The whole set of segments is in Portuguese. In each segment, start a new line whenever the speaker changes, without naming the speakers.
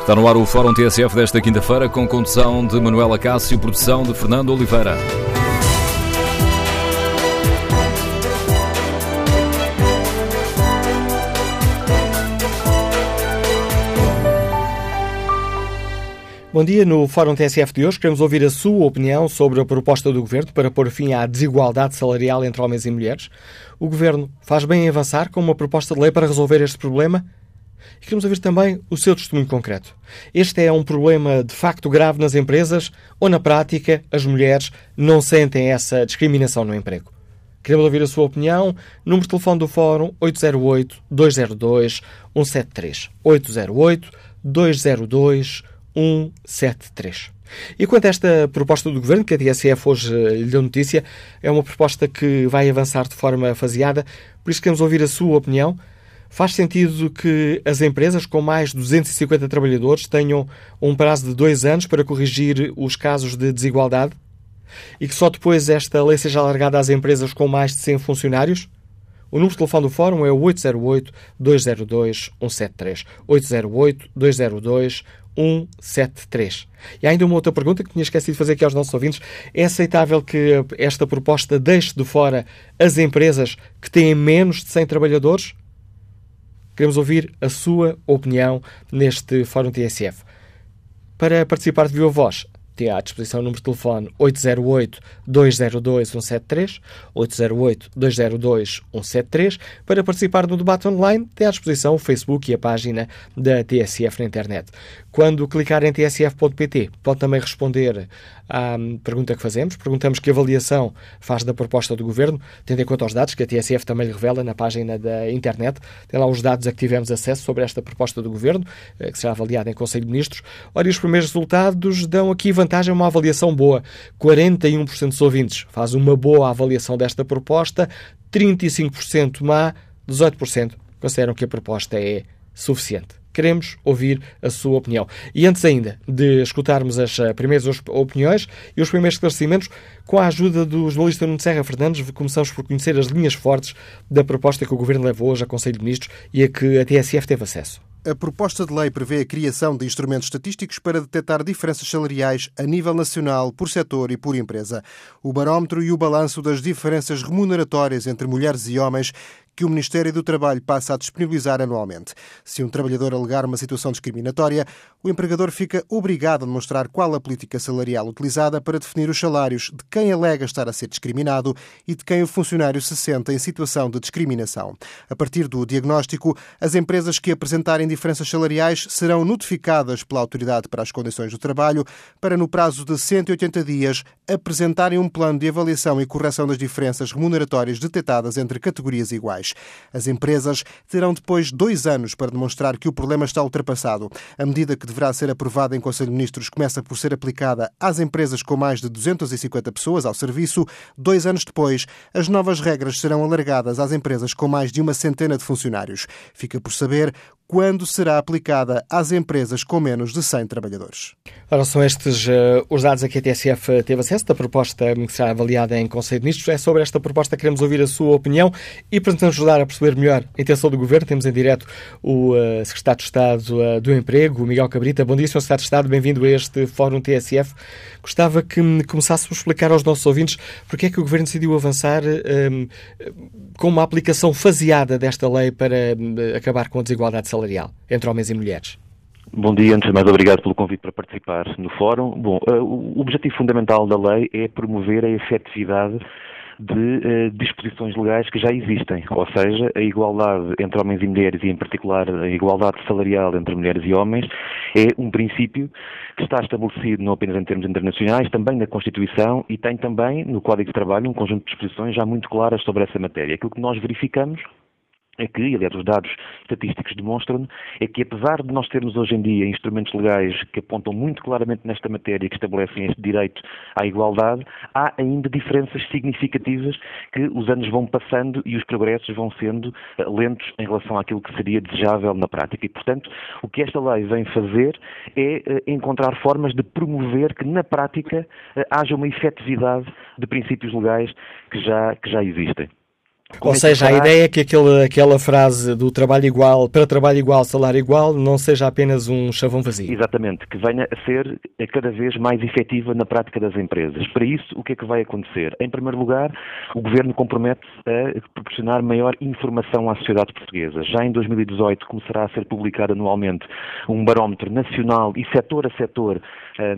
Está no ar o Fórum TSF desta quinta-feira com condução de Manuela Cássio, produção de Fernando Oliveira.
Bom dia. No Fórum TSF de hoje queremos ouvir a sua opinião sobre a proposta do Governo para pôr fim à desigualdade salarial entre homens e mulheres. O Governo faz bem em avançar com uma proposta de lei para resolver este problema? E queremos ouvir também o seu testemunho concreto. Este é um problema de facto grave nas empresas ou, na prática, as mulheres não sentem essa discriminação no emprego? Queremos ouvir a sua opinião. Número de telefone do Fórum 808-202-173. 808-202-173. 173. E quanto a esta proposta do Governo, que a TSF hoje eh, lhe deu notícia, é uma proposta que vai avançar de forma faseada, por isso queremos ouvir a sua opinião. Faz sentido que as empresas com mais de 250 trabalhadores tenham um prazo de dois anos para corrigir os casos de desigualdade? E que só depois esta lei seja alargada às empresas com mais de 100 funcionários? O número de telefone do Fórum é o 808-202-173. 808-202-173. 173. E há ainda uma outra pergunta que tinha esquecido de fazer aqui aos nossos ouvintes. É aceitável que esta proposta deixe de fora as empresas que têm menos de 100 trabalhadores? Queremos ouvir a sua opinião neste Fórum TSF. Para participar de viva voz, tem à disposição o número de telefone 808-202-173, 808-202-173. Para participar no debate online, tem à disposição o Facebook e a página da TSF na internet. Quando clicar em tsf.pt, pode também responder à pergunta que fazemos. Perguntamos que avaliação faz da proposta do Governo, tendo em conta os dados que a TSF também lhe revela na página da internet. Tem lá os dados a que tivemos acesso sobre esta proposta do Governo, eh, que será avaliada em Conselho de Ministros. E os primeiros resultados dão aqui vantagem a uma avaliação boa. 41% dos ouvintes faz uma boa avaliação desta proposta, 35% má, 18% consideram que a proposta é suficiente. Queremos ouvir a sua opinião. E antes ainda de escutarmos as eh, primeiras opiniões e os primeiros esclarecimentos, com a ajuda do jornalista Nuno Serra Fernandes, começamos por conhecer as linhas fortes da proposta que o Governo levou hoje ao Conselho de Ministros e a que a TSF teve acesso.
A proposta de lei prevê a criação de instrumentos estatísticos para detectar diferenças salariais a nível nacional, por setor e por empresa. O barómetro e o balanço das diferenças remuneratórias entre mulheres e homens que o Ministério do Trabalho passa a disponibilizar anualmente. Se um trabalhador alegar uma situação discriminatória, o empregador fica obrigado a demonstrar qual a política salarial utilizada para definir os salários de quem alega estar a ser discriminado e de quem o funcionário se sente em situação de discriminação. A partir do diagnóstico, as empresas que apresentarem diferenças salariais serão notificadas pela Autoridade para as Condições do Trabalho para, no prazo de 180 dias, apresentarem um plano de avaliação e correção das diferenças remuneratórias detectadas entre categorias iguais. As empresas terão depois dois anos para demonstrar que o problema está ultrapassado. A medida que deverá ser aprovada em Conselho de Ministros começa por ser aplicada às empresas com mais de 250 pessoas ao serviço. Dois anos depois, as novas regras serão alargadas às empresas com mais de uma centena de funcionários. Fica por saber quando será aplicada às empresas com menos de 100 trabalhadores.
Ora, são estes uh, os dados a que a TSF teve acesso da proposta que será avaliada em Conselho de Ministros. É sobre esta proposta que queremos ouvir a sua opinião e para nos ajudar a perceber melhor a intenção do Governo, temos em direto o uh, Secretário de Estado uh, do Emprego, Miguel Cabrita. Bom dia, Sr. Secretário de Estado, bem-vindo a este Fórum TSF. Gostava que me começasse a explicar aos nossos ouvintes porque é que o Governo decidiu avançar com uma aplicação faseada desta lei para acabar com a desigualdade salarial salarial entre homens e mulheres?
Bom dia, antes de mais, obrigado pelo convite para participar no fórum. Bom, uh, o objetivo fundamental da lei é promover a efetividade de uh, disposições legais que já existem, ou seja, a igualdade entre homens e mulheres e, em particular, a igualdade salarial entre mulheres e homens é um princípio que está estabelecido não apenas em termos internacionais, também na Constituição e tem também no Código de Trabalho um conjunto de disposições já muito claras sobre essa matéria. Aquilo que nós verificamos é que, aliás, os dados estatísticos demonstram é que, apesar de nós termos hoje em dia instrumentos legais que apontam muito claramente nesta matéria e que estabelecem este direito à igualdade, há ainda diferenças significativas que os anos vão passando e os progressos vão sendo eh, lentos em relação àquilo que seria desejável na prática. E, portanto, o que esta lei vem fazer é eh, encontrar formas de promover que, na prática, eh, haja uma efetividade de princípios legais que já, que já existem.
Ou seja, a ideia é que aquele, aquela frase do trabalho igual, para trabalho igual, salário igual, não seja apenas um chavão vazio.
Exatamente, que venha a ser cada vez mais efetiva na prática das empresas. Para isso, o que é que vai acontecer? Em primeiro lugar, o Governo compromete a proporcionar maior informação à sociedade portuguesa. Já em 2018 começará a ser publicado anualmente um barómetro nacional e setor a setor eh,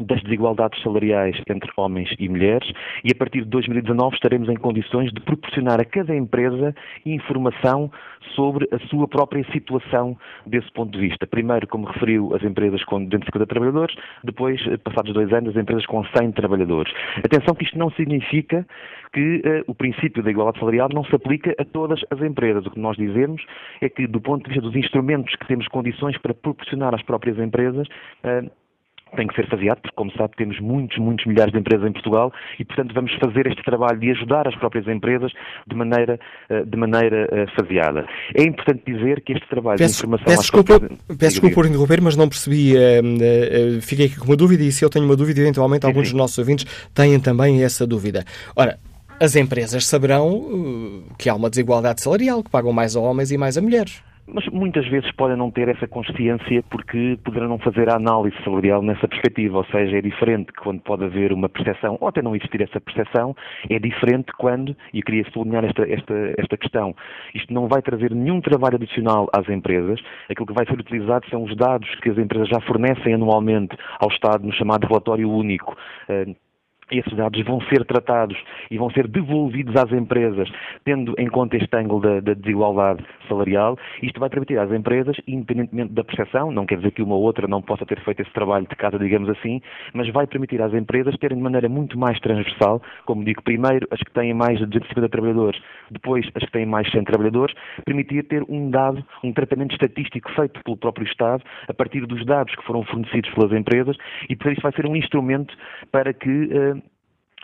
das desigualdades salariais entre homens e mulheres e a partir de 2019 estaremos em condições de proporcionar a cada empresa informação sobre a sua própria situação desse ponto de vista. Primeiro, como referiu, as empresas com 250 trabalhadores, depois, passados dois anos, as empresas com 100 trabalhadores. Atenção que isto não significa que uh, o princípio da igualdade salarial não se aplica a todas as empresas. O que nós dizemos é que, do ponto de vista dos instrumentos que temos condições para proporcionar às próprias empresas, uh, tem que ser faseado, porque, como sabe, temos muitos, muitos milhares de empresas em Portugal e, portanto, vamos fazer este trabalho de ajudar as próprias empresas de maneira, eh, de maneira eh, faseada. É importante dizer que este trabalho
peço,
de informação...
Peço desculpa, próprias... peço desculpa por interromper, mas não percebi, uh, uh, fiquei aqui com uma dúvida e se eu tenho uma dúvida, eventualmente sim, alguns sim. dos nossos ouvintes têm também essa dúvida. Ora, as empresas saberão uh, que há uma desigualdade salarial, que pagam mais a homens e mais a mulheres
mas muitas vezes podem não ter essa consciência porque poderão não fazer a análise salarial nessa perspectiva, ou seja, é diferente quando pode haver uma percepção, ou até não existir essa percepção, é diferente quando, e eu queria sublinhar esta, esta, esta questão, isto não vai trazer nenhum trabalho adicional às empresas, aquilo que vai ser utilizado são os dados que as empresas já fornecem anualmente ao Estado no chamado relatório único, eh, esses dados vão ser tratados e vão ser devolvidos às empresas, tendo em conta este ângulo da, da, desigualdade salarial. Isto vai permitir às empresas, independentemente da percepção, não quer dizer que uma ou outra não possa ter feito esse trabalho de casa, digamos assim, mas vai permitir às empresas terem de maneira muito mais transversal, como digo, primeiro as que têm mais de 250 trabalhadores, depois as que têm mais de 100 trabalhadores, permitir ter um dado, um tratamento estatístico feito pelo próprio Estado, a partir dos dados que foram fornecidos pelas empresas, e por isso vai ser um instrumento para que uh,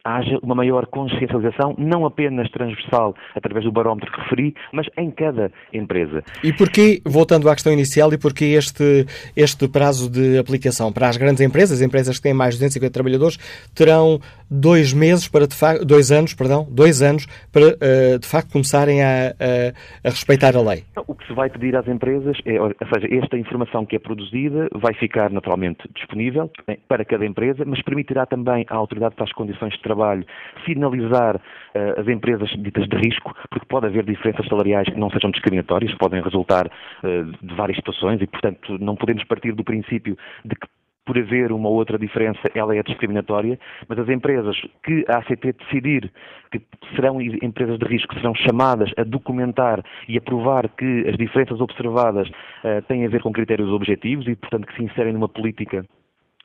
haja uma maior consciencialização, não apenas transversal, através do barómetro que referi, mas em cada empresa.
E porquê, voltando à questão inicial, e porquê este, este prazo de aplicação? Para as grandes empresas, empresas que têm mais de 250 trabalhadores, terão dois meses para, de facto, dois anos, perdão, dois anos para, eh, de facto, começarem a, a, a respeitar a lei?
O que se vai pedir às empresas é, ou seja, esta informação que é produzida vai ficar naturalmente disponível eh, para cada empresa, mas permitirá também à Autoridade para as Condições de Trabalho trabalho, sinalizar uh, as empresas ditas de risco, porque pode haver diferenças salariais que não sejam discriminatórias, podem resultar uh, de várias situações e, portanto, não podemos partir do princípio de que por haver uma outra diferença, ela é discriminatória, mas as empresas que a ACT decidir que serão empresas de risco, serão chamadas a documentar e a provar que as diferenças observadas uh, têm a ver com critérios objetivos e, portanto, que se inserem numa política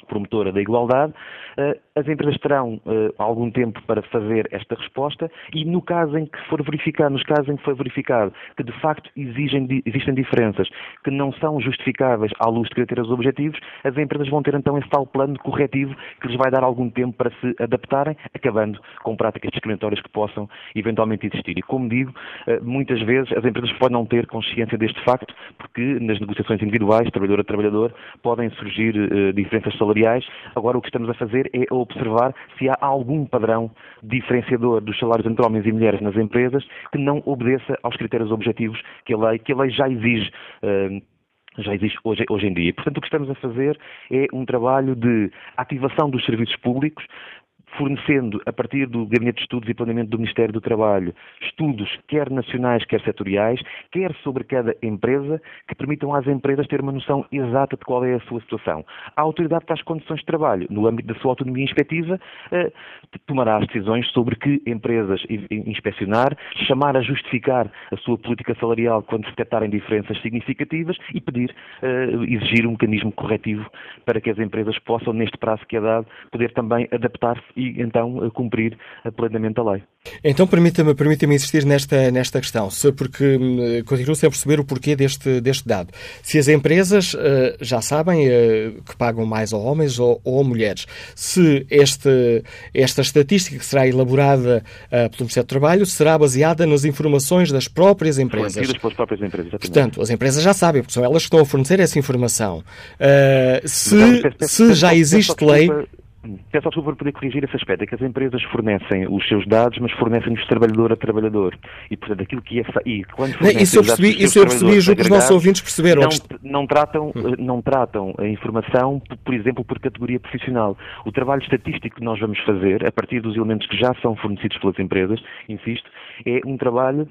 promotora da igualdade, eh, as empresas terão eh, algum tempo para fazer esta resposta e no caso em que for verificado, nos casos em que for verificado que de facto exigem, existem diferenças que não são justificáveis à luz de critérios objetivos, as empresas vão ter então esse tal plano corretivo que lhes vai dar algum tempo para se adaptarem, acabando com práticas discriminatórias que possam eventualmente existir. E como digo, eh, muitas vezes as empresas podem não ter consciência deste facto, porque nas negociações individuais, trabalhador a trabalhador, podem surgir diferenças salariais salariais. Agora o que estamos a fazer é observar se há algum padrão diferenciador dos salários entre homens e mulheres nas empresas que não obedeça aos critérios objetivos que a lei, que a lei já exige. Uh, já existe hoje, hoje, em dia. Portanto, o que estamos a fazer é um trabalho de ativação dos serviços públicos, fornecendo, a partir do Gabinete de Estudos e Planeamento do Ministério do Trabalho, estudos quer nacionais, quer setoriais, quer sobre cada empresa, que permitam às empresas ter uma noção exata de qual é a sua situação. A Autoridade para as Condições de Trabalho, no âmbito da sua autonomia inspectiva, eh, tomará as decisões sobre que empresas inspecionar, chamar a justificar a sua política salarial quando se detectarem diferenças significativas e pedir, eh, exigir um mecanismo corretivo para que as empresas possam, neste prazo que é dado, poder também adaptar-se e então cumprir plenamente a lei.
Então permita-me permita insistir nesta, nesta questão, porque hum, continuo sem perceber o porquê deste, deste dado. Se as empresas uh, já sabem uh, que pagam mais a homens ou, ou a mulheres, se este, esta estatística que será elaborada uh, pelo Ministério do Trabalho será baseada nas informações das próprias empresas.
pelas próprias empresas,
Portanto, as empresas já sabem, porque são elas que estão a fornecer essa informação. se, se já existe lei
Peço desculpa por poder corrigir esse aspecto, é que as empresas fornecem os seus dados, mas fornecem-nos trabalhador a trabalhador. E, portanto, aquilo que é... E
quando isso eu percebi, isso eu percebi julgo que os nossos ouvintes perceberam.
Não, não, tratam, hum. não tratam a informação, por exemplo, por categoria profissional. O trabalho estatístico que nós vamos fazer, a partir dos elementos que já são fornecidos pelas empresas, insisto, é um trabalho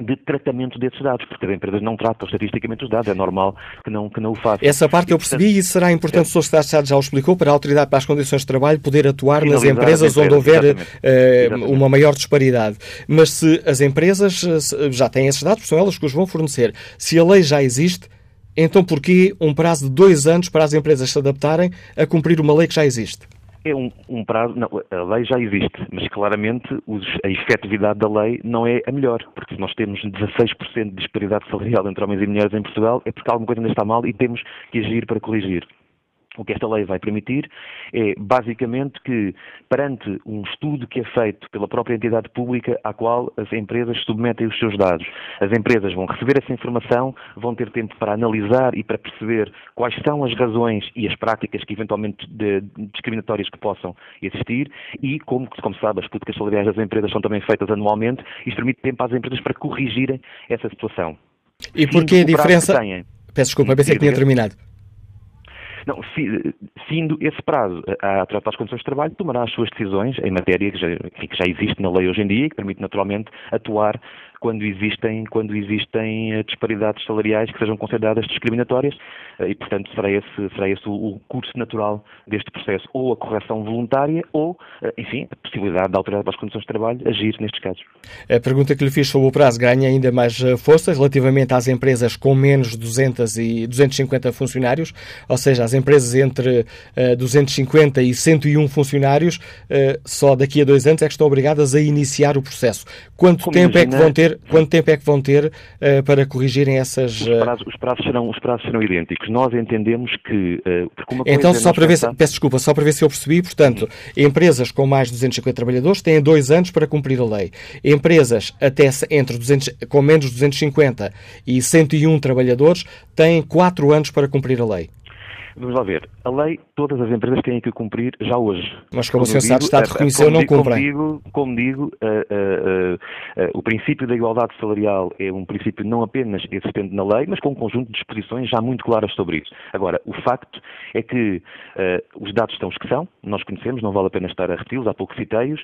de tratamento desses dados, porque as empresas não tratam estatisticamente os dados, é normal que não, que não o façam.
Essa parte eu percebi e será importante, é. o Sr. Secretário já o explicou, para a Autoridade para as Condições de Trabalho poder atuar nas empresas onde houver uh, uma maior disparidade. Mas se as empresas eh, já têm esses dados, são elas que os vão fornecer. Se a lei já existe, então porquê um prazo de dois anos para as empresas se adaptarem a cumprir uma lei que já existe?
É um, um, prazo, não, a lei já existe, mas claramente os, a efetividade da lei não é a melhor, porque se nós temos 16% de disparidade salarial entre homens e mulheres em Portugal, é porque alguma coisa ainda está mal e temos que agir para corrigir. O que esta lei vai permitir é, basicamente, que, perante um estudo que é feito pela própria entidade pública à qual as empresas submetem os seus dados, as empresas vão receber essa informação, vão ter tempo para analisar e para perceber quais são as razões e as práticas que, eventualmente, de, discriminatórias que possam existir e, como, como sabe, as políticas salariais das empresas são também feitas anualmente, isto permite tempo às empresas para corrigirem essa situação.
E porquê a diferença... Peço desculpa, pensei que tinha terminado.
Não, findo esse prazo, a Autoridade das Condições de Trabalho tomará as suas decisões em matéria que já, que já existe na lei hoje em dia e que permite naturalmente atuar quando existem, quando existem eh, disparidades salariais que sejam consideradas discriminatórias eh, e, portanto, será esse, será esse o, curso natural deste processo, ou a correção voluntária ou, eh, enfim, a possibilidade da Autoridade para as Condições de Trabalho agir nestes casos.
A pergunta que lhe fiz sobre o prazo ganha ainda mais força relativamente às empresas com menos de 200 e 250 funcionários, ou seja, as empresas entre 250 e 101 funcionáririos, só daqui a dois anos é que estão obrigadas a iniciar o processo. Quanto Como tempo imagina... é que vão ter quanto tempo é que vão ter uh, para corrigirem essas...
Os, prazos, os, prazos serão, os prazos serão idênticos. Nós entendemos que... Uh,
então, só para ver se, peço desculpa, só para ver se eu percebi, portanto, empresas com mais de 250 trabalhadores têm dois anos para cumprir a lei. Empresas até entre 200, com menos de 250 e 101 trabalhadores têm quatro anos para cumprir a lei.
Vamos lá ver. A lei, todas as empresas têm que cumprir já hoje.
Mas como, como o Sr. Estado reconheceu, não cumprem.
Como digo, como digo uh, uh, uh, o princípio da igualdade salarial é um princípio não apenas existente na lei, mas com um conjunto de disposições já muito claras sobre isso. Agora, o facto é que os dados estão os que são, nós conhecemos, não vale a pena estar a repeti-los, há pouco citei-os.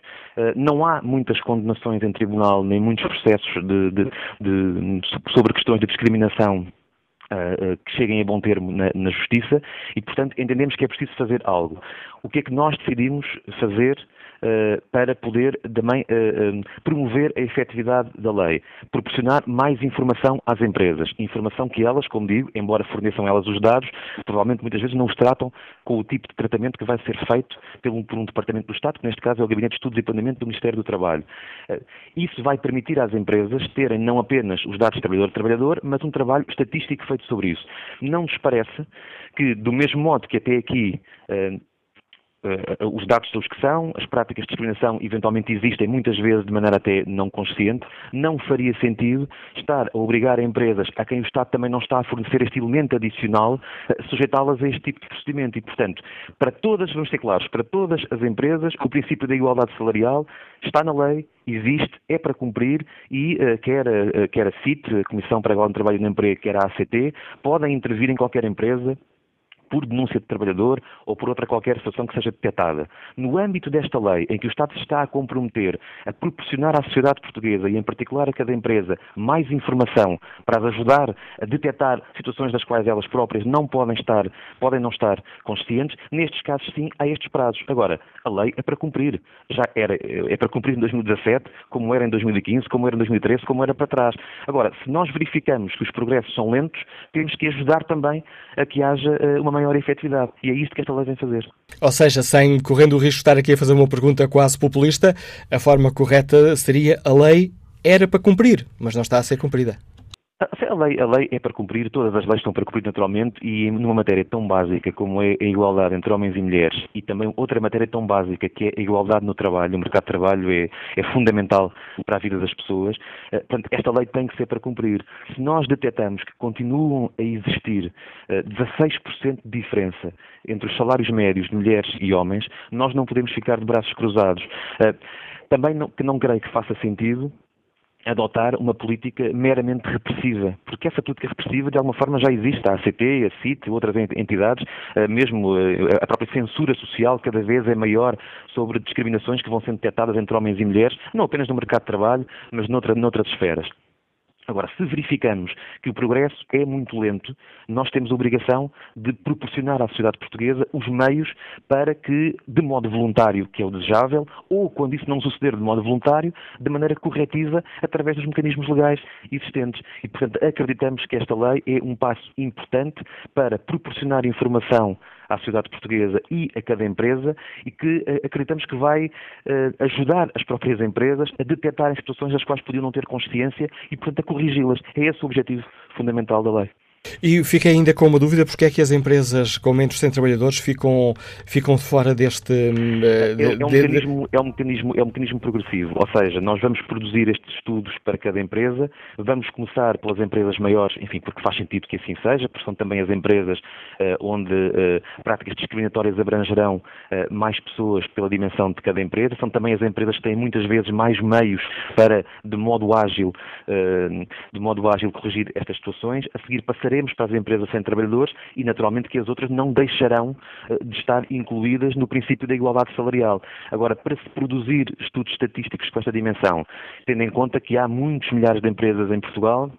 não há muitas condenações em tribunal, nem muitos processos de, de, de, sobre questões de discriminação que cheguem a bom termo na, na, Justiça e, portanto, entendemos que é preciso fazer algo. O que é que nós decidimos fazer para poder também uh, promover a efetividade da lei? Proporcionar mais informação às empresas. Informação que elas, como digo, embora forneçam elas os dados, provavelmente muitas vezes não os tratam com o tipo de tratamento que vai ser feito um, por um departamento do Estado, que neste caso é o Gabinete de Estudos e Planeamento do Ministério do Trabalho. Isso vai permitir às empresas terem não apenas os dados de trabalhador-trabalhador, mas um trabalho estatístico feito sobre isso. Não nos parece que, do mesmo modo que até aqui os dados são os que são, as práticas de discriminação eventualmente existem muitas vezes de maneira até não consciente, não faria sentido estar a obrigar empresas a quem o Estado também não está a fornecer este elemento adicional, uh, sujeitá-las a este tipo de procedimento. E, portanto, para todas, vamos ser claros, para todas as empresas, o princípio da igualdade salarial está na lei, existe, é para cumprir e uh, quer, quer a CIT, a Comissão para a Igualdade de Trabalho e no Emprego, quer a ACT, podem intervir em qualquer empresa por denúncia de trabalhador ou por outra qualquer situação que seja detectada. No âmbito desta lei, em que o Estado se está a comprometer a proporcionar à sociedade portuguesa e, em particular, a cada empresa, mais informação para as ajudar a detectar situações das quais elas próprias não podem estar, podem não estar conscientes, nestes casos, sim, há estes prazos. Agora, a lei é para cumprir. Já era, é para cumprir em 2017, como era em 2015, como era em 2013, como era para trás. Agora, se nós verificamos que os progressos são lentos, temos que ajudar também a que haja eh, uma maior efetividade. E é isto que esta lei vem fazer.
Ou seja, sem correndo o risco de estar aqui a fazer uma pergunta quase populista, a forma correta seria a lei era para cumprir, mas não está a ser cumprida.
A lei, a lei é para cumprir, todas as leis estão para cumprir naturalmente e numa matéria tão básica como é a igualdade entre homens e mulheres e também outra matéria tão básica que é a igualdade no trabalho, o mercado de trabalho é, é fundamental para a vida das pessoas, eh, portanto esta lei tem que ser para cumprir. Se nós detectamos que continuam a existir 16% eh, de diferença entre os salários médios de mulheres e homens, nós não podemos ficar de braços cruzados. Também não, que não creio que faça sentido adotar uma política meramente repressiva, porque essa política repressiva de alguma forma já existe, a ACT, a CIT, outras entidades, eh, mesmo eh, a própria censura social cada vez é maior sobre discriminações que vão sendo detectadas entre homens e mulheres, não apenas no mercado de trabalho, mas noutra, noutras esferas. Agora, se verificamos que o progresso é muito lento, nós temos a obrigação de proporcionar à sociedade portuguesa os meios para que, de modo voluntário, que é o desejável, ou quando isso não suceder de modo voluntário, de maneira corretiva, através dos mecanismos legais existentes. E, portanto, acreditamos que esta lei é um passo importante para proporcionar informação à sociedade portuguesa e a cada empresa e que uh, acreditamos que vai uh, ajudar as próprias empresas a detectarem situações das quais podiam não ter consciência e, portanto, a corrigi-las. É esse o objetivo fundamental da lei.
E fiquei ainda com uma dúvida, porque é que as empresas com menos de 100 trabalhadores ficam, ficam fora deste...
Uh, de, é, é, um mecanismo, é, um mecanismo, é um mecanismo progressivo, ou seja, nós vamos produzir estes estudos para cada empresa, vamos começar pelas empresas maiores, enfim, porque faz sentido que assim seja, porque são também as empresas uh, onde uh, práticas discriminatórias abrangerão mais pessoas pela dimensão de cada empresa, são também as empresas que têm muitas vezes mais meios para, de modo ágil, de modo ágil corrigir estas situações, a seguir passaremos passaremos para as empresas sem trabalhadores e, naturalmente, que as outras não deixarão eh, de estar incluídas no princípio da igualdade salarial. Agora, para se produzir estudos estatísticos com esta dimensão, tendo em conta que há muitos milhares de empresas em Portugal,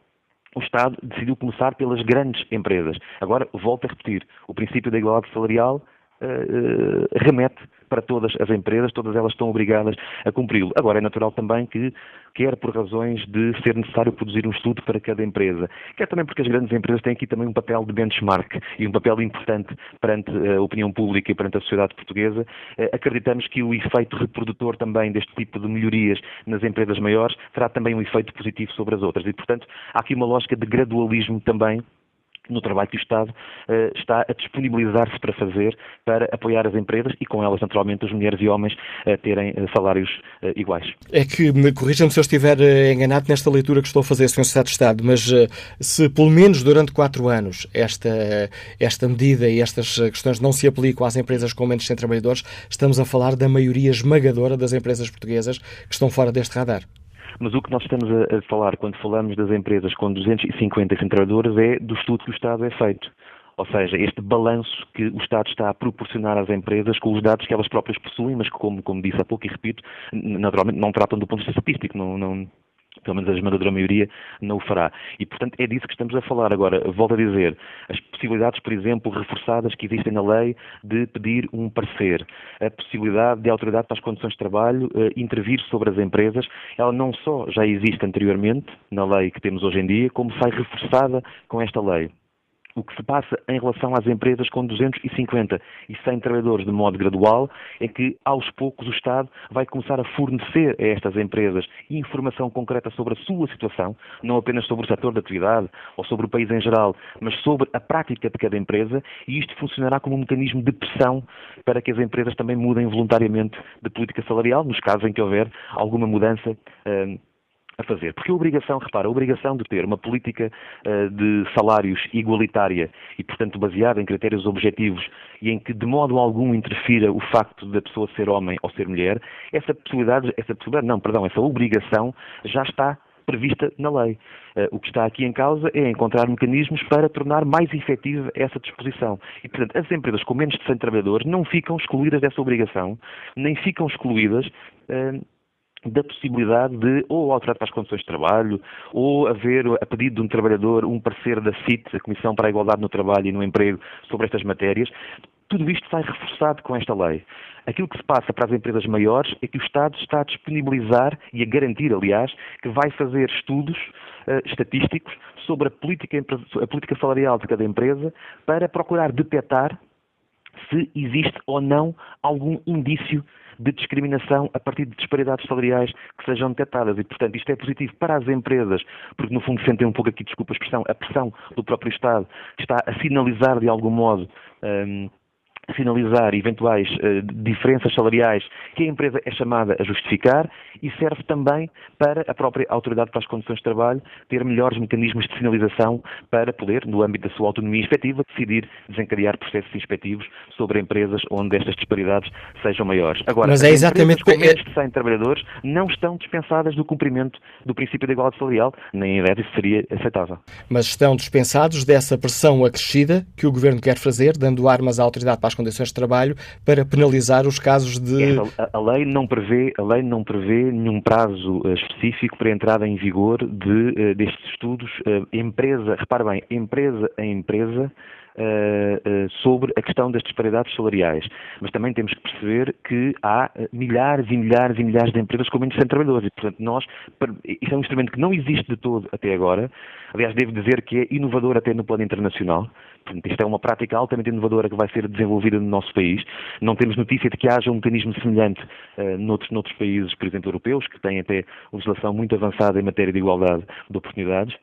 o Estado decidiu começar pelas grandes empresas. Agora, volto a repetir, o princípio da igualdade salarial remete para todas as empresas, todas elas estão obrigadas a cumpri-lo. Agora, é natural também que, quer por razões de ser necessário produzir um estudo para cada empresa, quer também porque as grandes empresas têm aqui também um papel de benchmark e um papel importante perante a opinião pública e perante a sociedade portuguesa, eh, acreditamos que o efeito reprodutor também deste tipo de melhorias nas empresas maiores terá também um efeito positivo sobre as outras. E, portanto, há aqui uma lógica de gradualismo também no trabalho que o Estado uh, está a disponibilizar-se para fazer para apoiar as empresas e com elas, naturalmente, as mulheres e homens a terem uh, salários uh, iguais.
É que, corrija-me se eu estiver enganado nesta leitura que estou a fazer, Sr. Secretário de Estado, mas se pelo menos durante quatro anos esta, esta medida e estas questões não se aplicam às empresas com menos de 100 trabalhadores, estamos a falar da maioria esmagadora das empresas portuguesas que estão fora deste radar.
Mas o que nós estamos a, a falar quando falamos das empresas com 250 trabalhadores é do estudo que o Estado é feito. Ou seja, este balanço que o Estado está a proporcionar às empresas com os dados que elas próprias possuem, mas que, como, como disse há pouco e repito, naturalmente não tratam do ponto de vista estatístico, não, não, pelo menos a esmagadora maioria, não o fará. E, portanto, é disso que estamos a falar. Agora, volto a dizer, as possibilidades, por exemplo, reforçadas que existem na lei de pedir um parecer, a possibilidade de a Autoridade para as Condições de Trabalho uh, intervir sobre as empresas, ela não só já existe anteriormente na lei que temos hoje em dia, como sai reforçada com esta lei o que se passa em relação às empresas com 250 e 100 trabalhadores de modo gradual é que, aos poucos, o Estado vai começar a fornecer a estas empresas informação concreta sobre a sua situação, não apenas sobre o setor da atividade ou sobre o país em geral, mas sobre a prática de cada empresa, e isto funcionará como um mecanismo de pressão para que as empresas também mudem voluntariamente de política salarial, nos casos em que houver alguma mudança. Uh, a fazer. Porque a obrigação, repara, a obrigação de ter uma política uh, de salários igualitária e, portanto, baseada em critérios objetivos e em que de modo algum interfira o facto da pessoa ser homem ou ser mulher, essa possibilidade, essa possibilidade, não, perdão, essa obrigação já está prevista na lei. Uh, o que está aqui em causa é encontrar mecanismos para tornar mais efetiva essa disposição. E, portanto, as empresas com menos de 100 trabalhadores não ficam excluídas dessa obrigação, nem ficam excluídas. Uh, da possibilidade de ou alterar para as condições de trabalho, ou haver, a pedido de um trabalhador, um parecer da CIT, a Comissão para a Igualdade no Trabalho e no Emprego, sobre estas matérias. Tudo isto sai reforçado com esta lei. Aquilo que se passa para as empresas maiores é que o Estado está a disponibilizar e a garantir, aliás, que vai fazer estudos uh, estatísticos sobre a política, a política salarial de cada empresa para procurar detectar se existe ou não algum indício de discriminação a partir de disparidades salariais que sejam detectadas. E, portanto, isto é positivo para as empresas, porque, no fundo, sentem um pouco aqui, desculpa a expressão, a pressão do próprio Estado, está a sinalizar, de algum modo, um, sinalizar eventuais uh, diferenças salariais que a empresa é chamada a justificar e serve também para a própria Autoridade para as Condições de Trabalho ter melhores mecanismos de sinalização para poder, no âmbito da sua autonomia inspectiva, decidir desencadear processos inspectivos sobre empresas onde estas disparidades sejam maiores.
Agora, Mas é exatamente
com menos de 100 trabalhadores não estão dispensadas do cumprimento do princípio da igualdade salarial, nem em ideia isso seria aceitável.
Mas estão dispensados dessa pressão acrescida que o Governo quer fazer, dando armas à Autoridade para as condições de trabalho para penalizar os casos de.
a, a, lei não prevê, a lei não prevê nenhum prazo uh, específico para a entrada em vigor de, uh, destes estudos. Uh, empresa, repare bem, empresa a empresa sobre a questão das disparidades salariais. Mas também temos que perceber que há milhares e milhares e milhares de empresas com menos de 100 trabalhadores. E, portanto, nós, isso é um instrumento que não existe de todo até agora. Aliás, devo dizer que é inovador até no plano internacional. Portanto, isto é uma prática altamente inovadora que vai ser desenvolvida no nosso país. Não temos notícia de que haja um mecanismo semelhante uh, noutros, noutros países, por exemplo, europeus, que têm até legislação muito avançada em matéria de igualdade de oportunidades.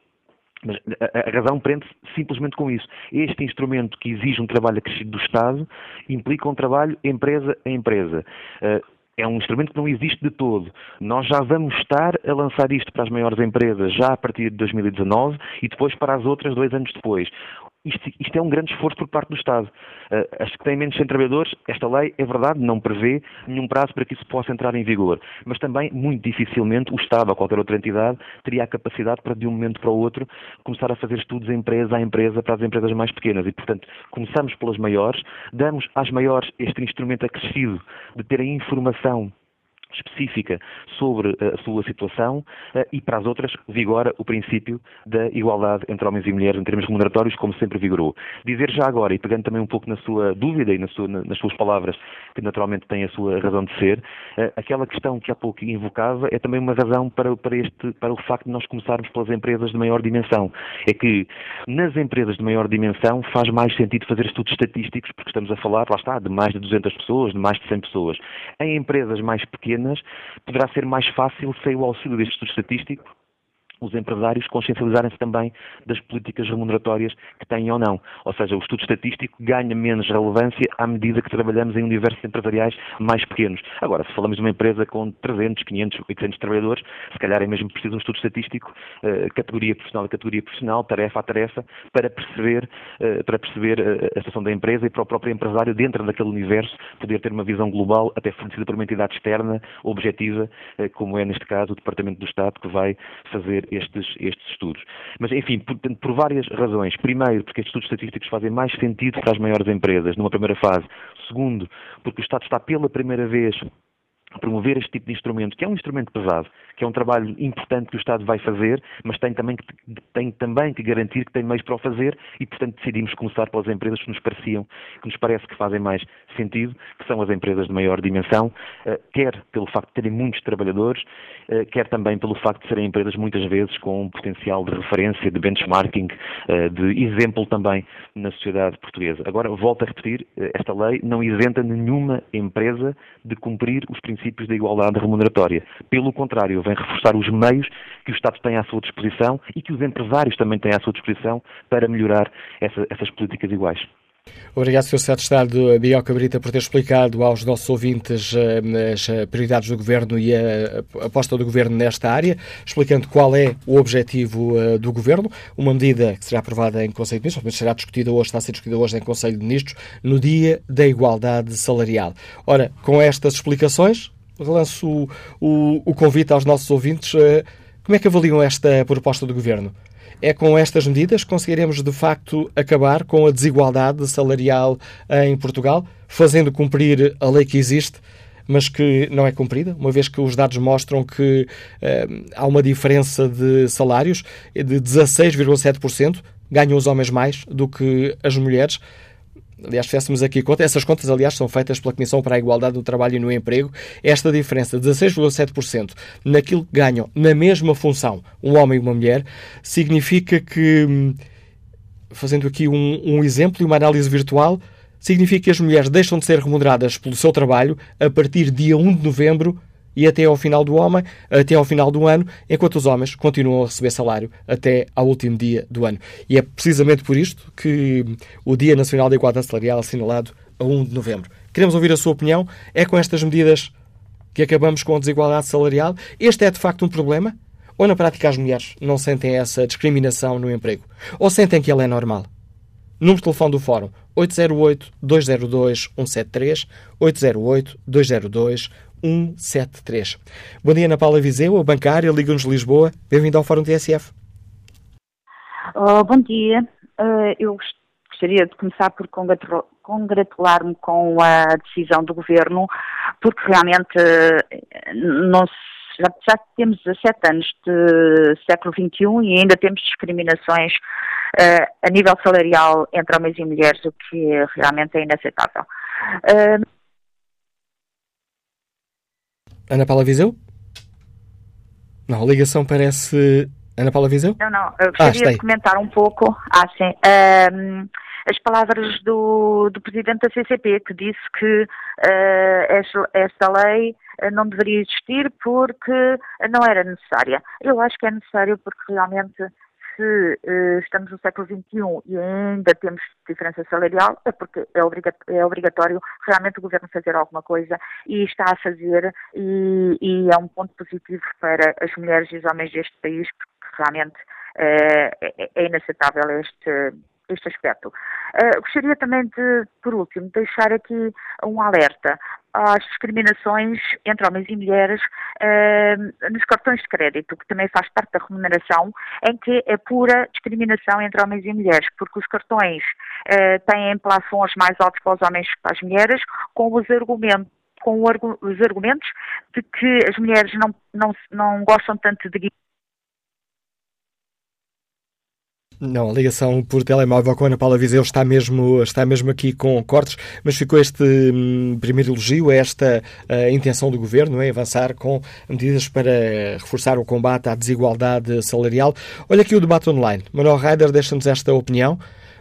Mas a, razão prende-se simplesmente com isso. Este instrumento que exige um trabalho acrescido do Estado implica um trabalho empresa a empresa. Uh, é um instrumento que não existe de todo. Nós já vamos estar a lançar isto para as maiores empresas já a partir de 2019 e depois para as outras dois anos depois isto, isto, é um grande esforço por parte do Estado. Uh, as que têm menos de 100 trabalhadores, esta lei, é verdade, não prevê nenhum prazo para que isso possa entrar em vigor. Mas também, muito dificilmente, o Estado ou qualquer outra entidade teria a capacidade para, de um momento para o outro, começar a fazer estudos empresa a empresa para as empresas mais pequenas. E, portanto, começamos pelas maiores, damos às maiores este instrumento acrescido de terem informação específica sobre eh, a sua situação eh, e para as outras vigora o princípio da igualdade entre homens e mulheres em termos remuneratórios, como sempre vigorou. Dizer já agora, e pegando também um pouco na sua dúvida e na sua, nas suas palavras, que naturalmente têm a sua razão de ser, eh, aquela questão que há pouco invocava é também uma razão para, para, este, para o facto de nós começarmos pelas empresas de maior dimensão. É que nas empresas de maior dimensão faz mais sentido fazer estudos estatísticos, porque estamos a falar, lá está, de mais de 200 pessoas, de mais de 100 pessoas. Em empresas mais pequenas, poderá ser mais fácil, sem o auxílio deste estudo estatístico, os empresários consciencializarem-se também das políticas remuneratórias que têm ou não. Ou seja, o estudo estatístico ganha menos relevância à medida que trabalhamos em universos empresariais mais pequenos. Agora, se falamos de uma empresa com 300, 500, 800 trabalhadores, se calhar é mesmo preciso um estudo estatístico, uh, categoria profissional a categoria profissional, tarefa a tarefa, para perceber, uh, para perceber uh, a situação da empresa e para o próprio empresário, dentro daquele universo, poder ter uma visão global, até fornecida por uma entidade externa, objetiva, como é neste caso o Departamento do Estado, que vai fazer estes, estes estudos. Mas, enfim, por, por várias razões. Primeiro, porque estes estudos estatísticos fazem mais sentido para as maiores empresas, numa primeira fase. Segundo, porque o Estado está pela primeira vez promover este tipo de instrumento, que é um instrumento pesado, que é um trabalho importante que o Estado vai fazer, mas tem também que, tem também que garantir que tem meios para o fazer e, portanto, decidimos começar pelas empresas que nos pareciam, que nos parece que fazem mais sentido, que são as empresas de maior dimensão, eh, quer pelo facto de terem muitos trabalhadores, eh, quer também pelo facto de serem empresas muitas vezes com um potencial de referência, de benchmarking, eh, de exemplo também na sociedade portuguesa. Agora, volto a repetir, esta lei não isenta nenhuma empresa de cumprir os princípios princípios da igualdade remuneratória. Pelo contrário, vem reforçar os meios que o Estado tem à sua disposição e que os empresários também têm à sua disposição para melhorar essa, essas políticas iguais.
Obrigado, Sr. Secretário de Estado Biel Cabrita, por ter explicado aos nossos ouvintes eh, as eh, prioridades do Governo e a aposta do Governo nesta área, explicando qual é o objetivo eh, do Governo, uma medida que será aprovada em Conselho de Ministros, mas será discutida hoje, está a ser discutida hoje em Conselho de Ministros, no dia da igualdade salarial. Ora, com estas explicações, relanço o, o, o convite aos nossos ouvintes. Como é que avaliam esta proposta do Governo? É com estas medidas que conseguiremos, de facto, acabar com a desigualdade salarial em Portugal, fazendo cumprir a lei que existe, mas que não é cumprida, uma vez que os dados mostram que eh, há uma diferença de salários de 16,7%, ganham os homens mais do que as mulheres. Aliás, fizéssemos aqui conta, essas contas, aliás, são feitas pela Comissão para a Igualdade do Trabalho e no Emprego. Esta diferença de 16,7% naquilo que ganham na mesma função um homem e uma mulher significa que, fazendo aqui um, um exemplo e uma análise virtual, significa que as mulheres deixam de ser remuneradas pelo seu trabalho a partir de dia 1 de novembro e até ao final do homem, até ao final do ano, enquanto os homens continuam a receber salário até ao último dia do ano. E é precisamente por isto que o Dia Nacional da Igualdade Salarial é assinalado a 1 de novembro. Queremos ouvir a sua opinião. É com estas medidas que acabamos com a desigualdade salarial? Este é de facto um problema? Ou na prática as mulheres não sentem essa discriminação no emprego? Ou sentem que ela é normal? Número de telefone do Fórum 808-202-173 808-202-173. Bom dia, Ana Paula Viseu, a bancária, Liga-nos Lisboa. Bem-vindo ao Fórum TSF.
Oh, bom dia. Uh, eu gostaria de começar por congratular-me com a decisão do Governo, porque realmente eh, já, já, temos 17 anos de século XXI e ainda temos discriminações uh, a nível salarial entre homens e mulheres, o que realmente é inaceitável. Uh...
Ana Paula Viseu? Não, a ligação parece. Ana Paula Viseu?
Não, não, eu gostaria ah, de comentar um pouco. Ah, sim. Uh, as palavras do, do presidente da CCP, que disse que uh, esta, esta lei uh, não deveria existir porque não era necessária. Eu acho que é necessário porque realmente se uh, estamos no século XXI e ainda temos diferença salarial, é porque é, obrigatório, é obrigatório realmente o governo fazer alguma coisa e está a fazer e, e, é um ponto positivo para as mulheres e os homens deste país, porque realmente uh, é, é inaceitável este este aspecto. Uh, gostaria também de, por último, deixar aqui um alerta às discriminações entre homens e mulheres uh, nos cartões de crédito, que também faz parte da remuneração, em que é pura discriminação entre homens e mulheres, porque os cartões uh, têm plafons mais altos para os homens que para as mulheres, com os argumentos com os argumentos de que as mulheres não, não, não gostam tanto de
não, a ligação por telemóvel com a Ana Paula Viseu está mesmo, está mesmo aqui com cortes, mas ficou este hum, primeiro elogio esta a intenção do Governo, é avançar com medidas para reforçar o combate à desigualdade salarial. Olha aqui o debate online. Manuel Reider deixa-nos esta opinião.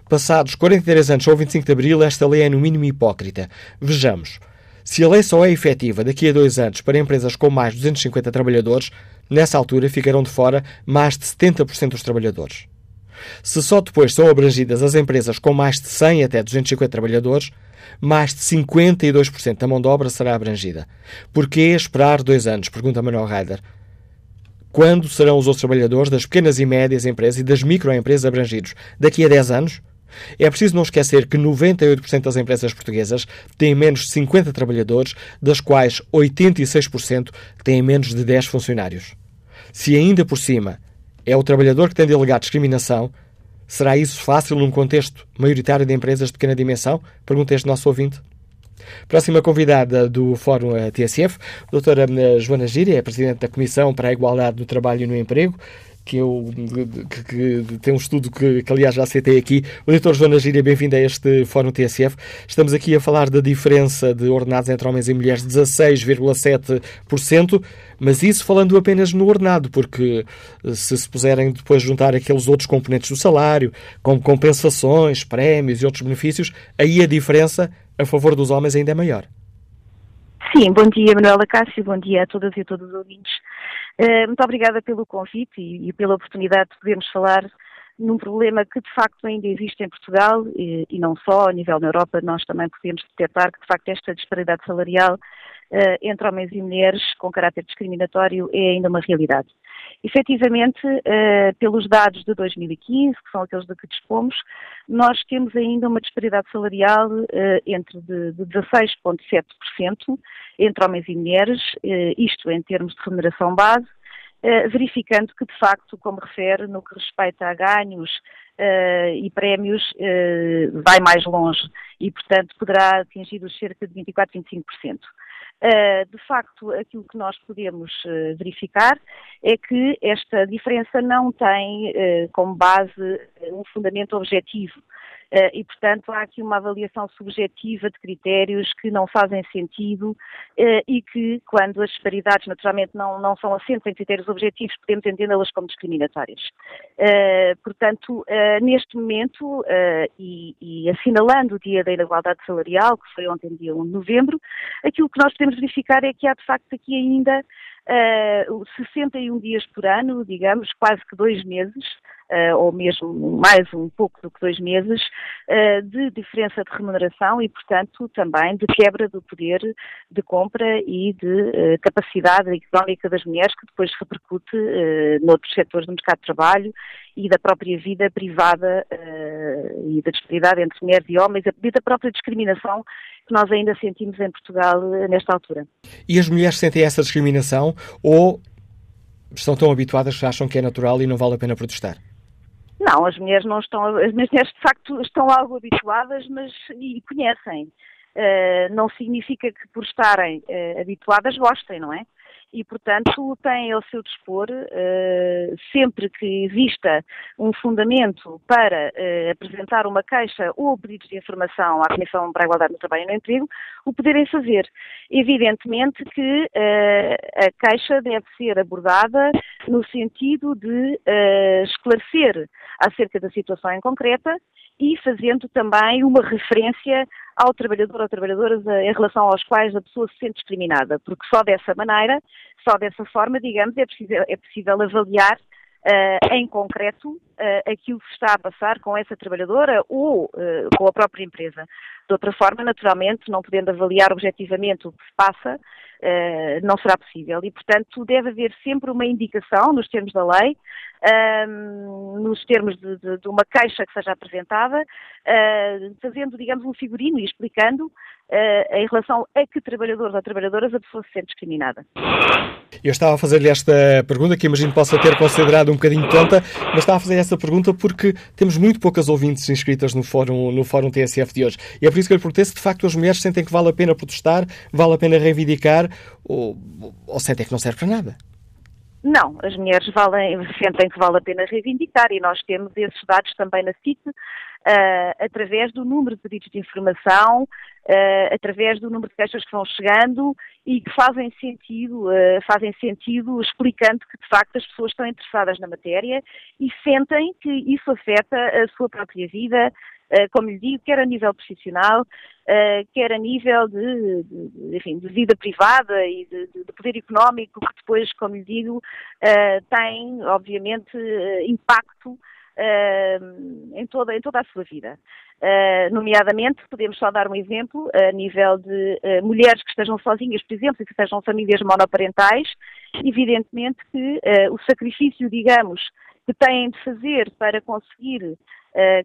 Passados 43 anos ou 25 de Abril, esta lei é no mínimo hipócrita. Vejamos. Se a lei só é efetiva daqui a dois anos para empresas com mais de 250 trabalhadores, nessa altura ficarão de fora mais de 70% dos trabalhadores. Se só depois são abrangidas as empresas com mais de 100 até 250 trabalhadores, mais de 52% da mão de obra será abrangida. Porquê esperar dois anos? Pergunta Manuel Reider. Quando serão os outros trabalhadores das pequenas e médias empresas e das microempresas abrangidos? Daqui a 10 anos? É preciso não esquecer que 98% das empresas portuguesas têm menos de 50 trabalhadores, das quais 86% têm menos de 10 funcionários. Se ainda por cima é o trabalhador que tem de alegar discriminação. Será isso fácil num contexto maioritário de empresas de pequena dimensão? Pergunta este nosso ouvinte. Próxima convidada do Fórum TSF, doutora eh, Joana Gíria, é Presidente da Comissão para a Igualdade do Trabalho e no Emprego que eu que, que, tem um estudo que, que, aliás já citei aqui. O doutor Joana Gíria, bem-vindo a este Fórum TSF. Estamos aqui a falar da diferença de ordenados entre homens e mulheres, 16,7%, mas isso falando apenas no ordenado, porque eh, se se puserem depois juntar aqueles outros componentes do salário, como compensações, prémios e outros benefícios, aí a diferença a favor dos homens ainda é maior.
Sim, bom dia Manuela Cássio, bom dia a todas e a todos os ouvintes. Uh, muito obrigada pelo convite e, e, pela oportunidade de podermos falar num problema que de facto ainda existe em Portugal e, e, não só, a nível da Europa, nós também podemos detectar que de facto esta disparidade salarial uh, entre homens e mulheres com caráter discriminatório é ainda uma realidade. Efetivamente, uh, pelos dados de 2015, que são aqueles de que dispomos, nós temos ainda uma disparidade salarial uh, entre de, de 16,7% entre homens e mulheres, uh, isto em termos de remuneração base, verificando que, de facto, como refere, no que respeita a ganhos e prémios, vai mais longe e, portanto, poderá atingir os cerca de 24, 25%. Uh, de facto, aquilo que nós podemos uh, verificar é que esta diferença não tem uh, como base um fundamento objetivo.
Uh, e, portanto, há aqui uma avaliação subjetiva de critérios que não fazem sentido uh, e que, quando as disparidades naturalmente não, não são assentes em critérios objetivos, podemos entendê-las como discriminatórias. Uh, portanto, neste momento, e, e, assinalando o Dia da Igualdade Salarial, que foi ontem, dia 1 de novembro, aquilo que nós podemos verificar é que há, de facto, aqui ainda uh, 61 dias por ano, digamos, quase que dois meses, ou mesmo mais um pouco do que dois meses, uh, de diferença de remuneração e, portanto, também de quebra do poder de compra e de uh, capacidade económica das mulheres, que depois repercute noutros setores do mercado de trabalho e da própria vida privada e da disparidade entre mulheres e homens e da própria discriminação que nós ainda sentimos em Portugal nesta altura.
E as mulheres sentem essa discriminação ou estão tão habituadas que acham que é natural e não vale a pena protestar?
Não, as mulheres não estão, as mulheres de facto estão algo habituadas, mas e conhecem. Uh, não significa que por estarem uh, habituadas gostem, não é? E, portanto, têm ao seu dispor, uh, sempre que exista um fundamento para uh, apresentar uma queixa ou pedidos de informação à Comissão para a Igualdade no Trabalho e no Emprego, o poderem fazer. Evidentemente que uh, a queixa deve ser abordada no sentido de esclarecer acerca da situação em concreta e fazendo também uma referência ao trabalhador ou trabalhadoras em relação aos quais a pessoa se sente discriminada, porque só dessa maneira, só dessa forma, digamos, é é possível avaliar uh, em concreto uh, aquilo que está a passar com essa trabalhadora ou uh, com a própria empresa. De outra forma, naturalmente, não podendo avaliar objetivamente o que se passa, não será possível. E, portanto, deve haver sempre uma indicação nos termos da lei uh, nos termos de, de, de, uma queixa que seja apresentada, uh, fazendo, digamos, um figurino e explicando uh, em relação a que trabalhadores ou trabalhadoras a pessoa se sente discriminada.
Eu estava a fazer-lhe esta pergunta, que imagino possa ter considerado um bocadinho tonta, mas estava a fazer essa pergunta porque temos muito poucas ouvintes inscritas no fórum, no fórum TSF de hoje. E é por isso que eu lhe pergunto se de facto as mulheres sentem que vale a pena protestar, vale a pena reivindicar, ou, ou sentem que não serve para nada.
Não, as mulheres valem, sentem que vale a pena reivindicar e nós temos esses dados também na CIT, uh, através do número de pedidos de informação, uh, através do número de queixas que vão chegando e que fazem sentido, uh, fazem sentido explicando que de facto as pessoas estão interessadas na matéria e sentem que isso afeta a sua própria vida, como lhe digo, quer a nível profissional, eh, quer a nível de, de, enfim, de vida privada e de, de, poder económico, que depois, como lhe digo, eh, tem, obviamente, impacto em, toda, em toda a sua vida. nomeadamente, podemos só dar um exemplo, a nível de mulheres que estejam sozinhas, por exemplo, e que sejam famílias monoparentais, evidentemente que o sacrifício, digamos, que têm de fazer para conseguir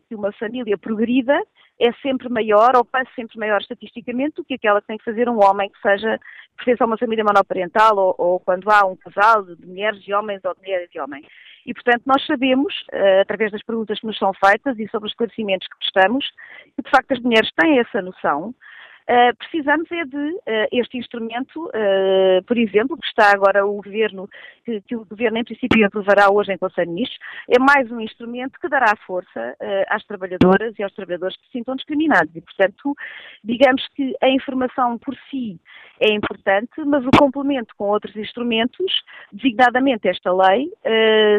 que uma família progrida é sempre maior, ou quase sempre maior estatisticamente, do que aquela que tem que fazer um homem que seja, pertence a uma família monoparental, ou, ou quando há um casal de mulheres e homens ou de mulheres e homens. E, portanto, nós sabemos, uh, através das perguntas que nos são feitas e sobre os esclarecimentos que prestamos, que de facto as mulheres têm essa noção Uh, precisamos é de uh, este instrumento, uh, por exemplo, que está agora o Governo, que, que, o Governo em princípio aprovará hoje em Conselho de Ministros, é mais um instrumento que dará força às trabalhadoras e aos trabalhadores que se sintam discriminados. E, portanto, digamos que a informação por si é importante, mas o complemento com outros instrumentos, designadamente esta lei,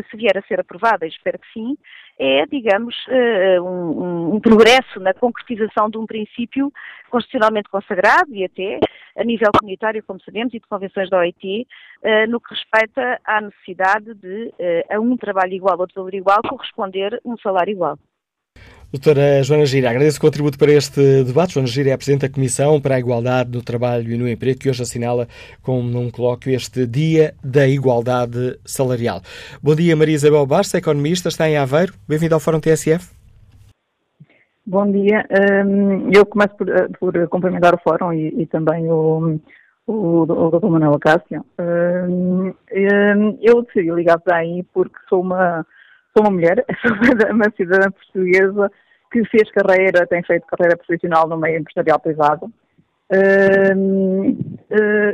se vier a ser aprovada, espero que sim, é, digamos, uh, um, um, progresso na concretização de um princípio constitucionalmente consagrado e até a nível comunitário, como sabemos, e de convenções da OIT, uh, no que respeita à necessidade de, uh, a um trabalho igual, outro valor igual, corresponder um salário igual.
Doutora Joana Gira, agradeço o contributo para este debate. Joana Gira é a Presidente da Comissão para a Igualdade no Trabalho e no Emprego, que hoje assinala com num colóquio este Dia da Igualdade Salarial. Bom dia, Maria Isabel Barça, economista, está em Aveiro. Bem-vindo ao Fórum TSF.
Bom dia. Hum, eu começo por, eh, por cumprimentar o Fórum e, e também o, o, o Dr. Manuel Acácio. Hum, hum, eu decidi ligar para aí porque sou uma sou uma mulher, sou uma cidadã portuguesa que fez carreira, tem feito carreira profissional no meio empresarial privado. Uh,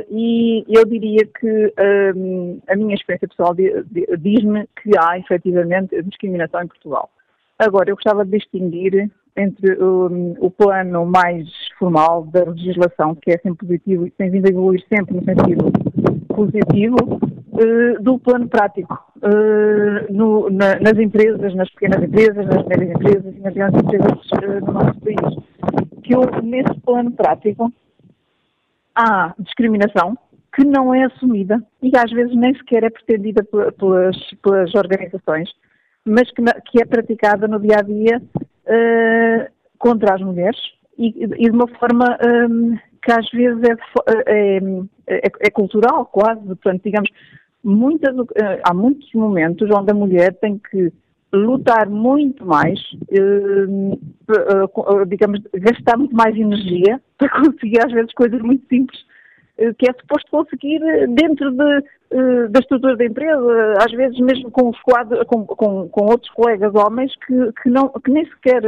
e eu diria que uh, a minha experiência pessoal diz-me que há efetivamente discriminação em Portugal. Agora, eu gostava de distinguir entre um, o plano mais formal da legislação, que é sempre positivo e tem vindo a evoluir sempre no sentido positivo, uh, do plano prático. Uh, no, na, nas empresas, nas pequenas empresas, nas médias empresas e nas grandes empresas no nosso país. Que eu, nesse plano prático, há discriminação que não é assumida e às vezes nem sequer é pretendida pelas, pelas organizações, mas que, que, é praticada no dia a dia uh, contra as mulheres e, e de uma forma um, que às vezes é, é, é, é, cultural, quase. Portanto, digamos, muitas, uh, há muitos momentos onde a mulher tem que lutar muito mais, uh, digamos, gastar muito mais energia para conseguir às vezes coisas muito simples eh, que é suposto conseguir eh, dentro de, eh, da estrutura da empresa, às vezes mesmo com, com, com, com, outros colegas homens que, que, não, que nem sequer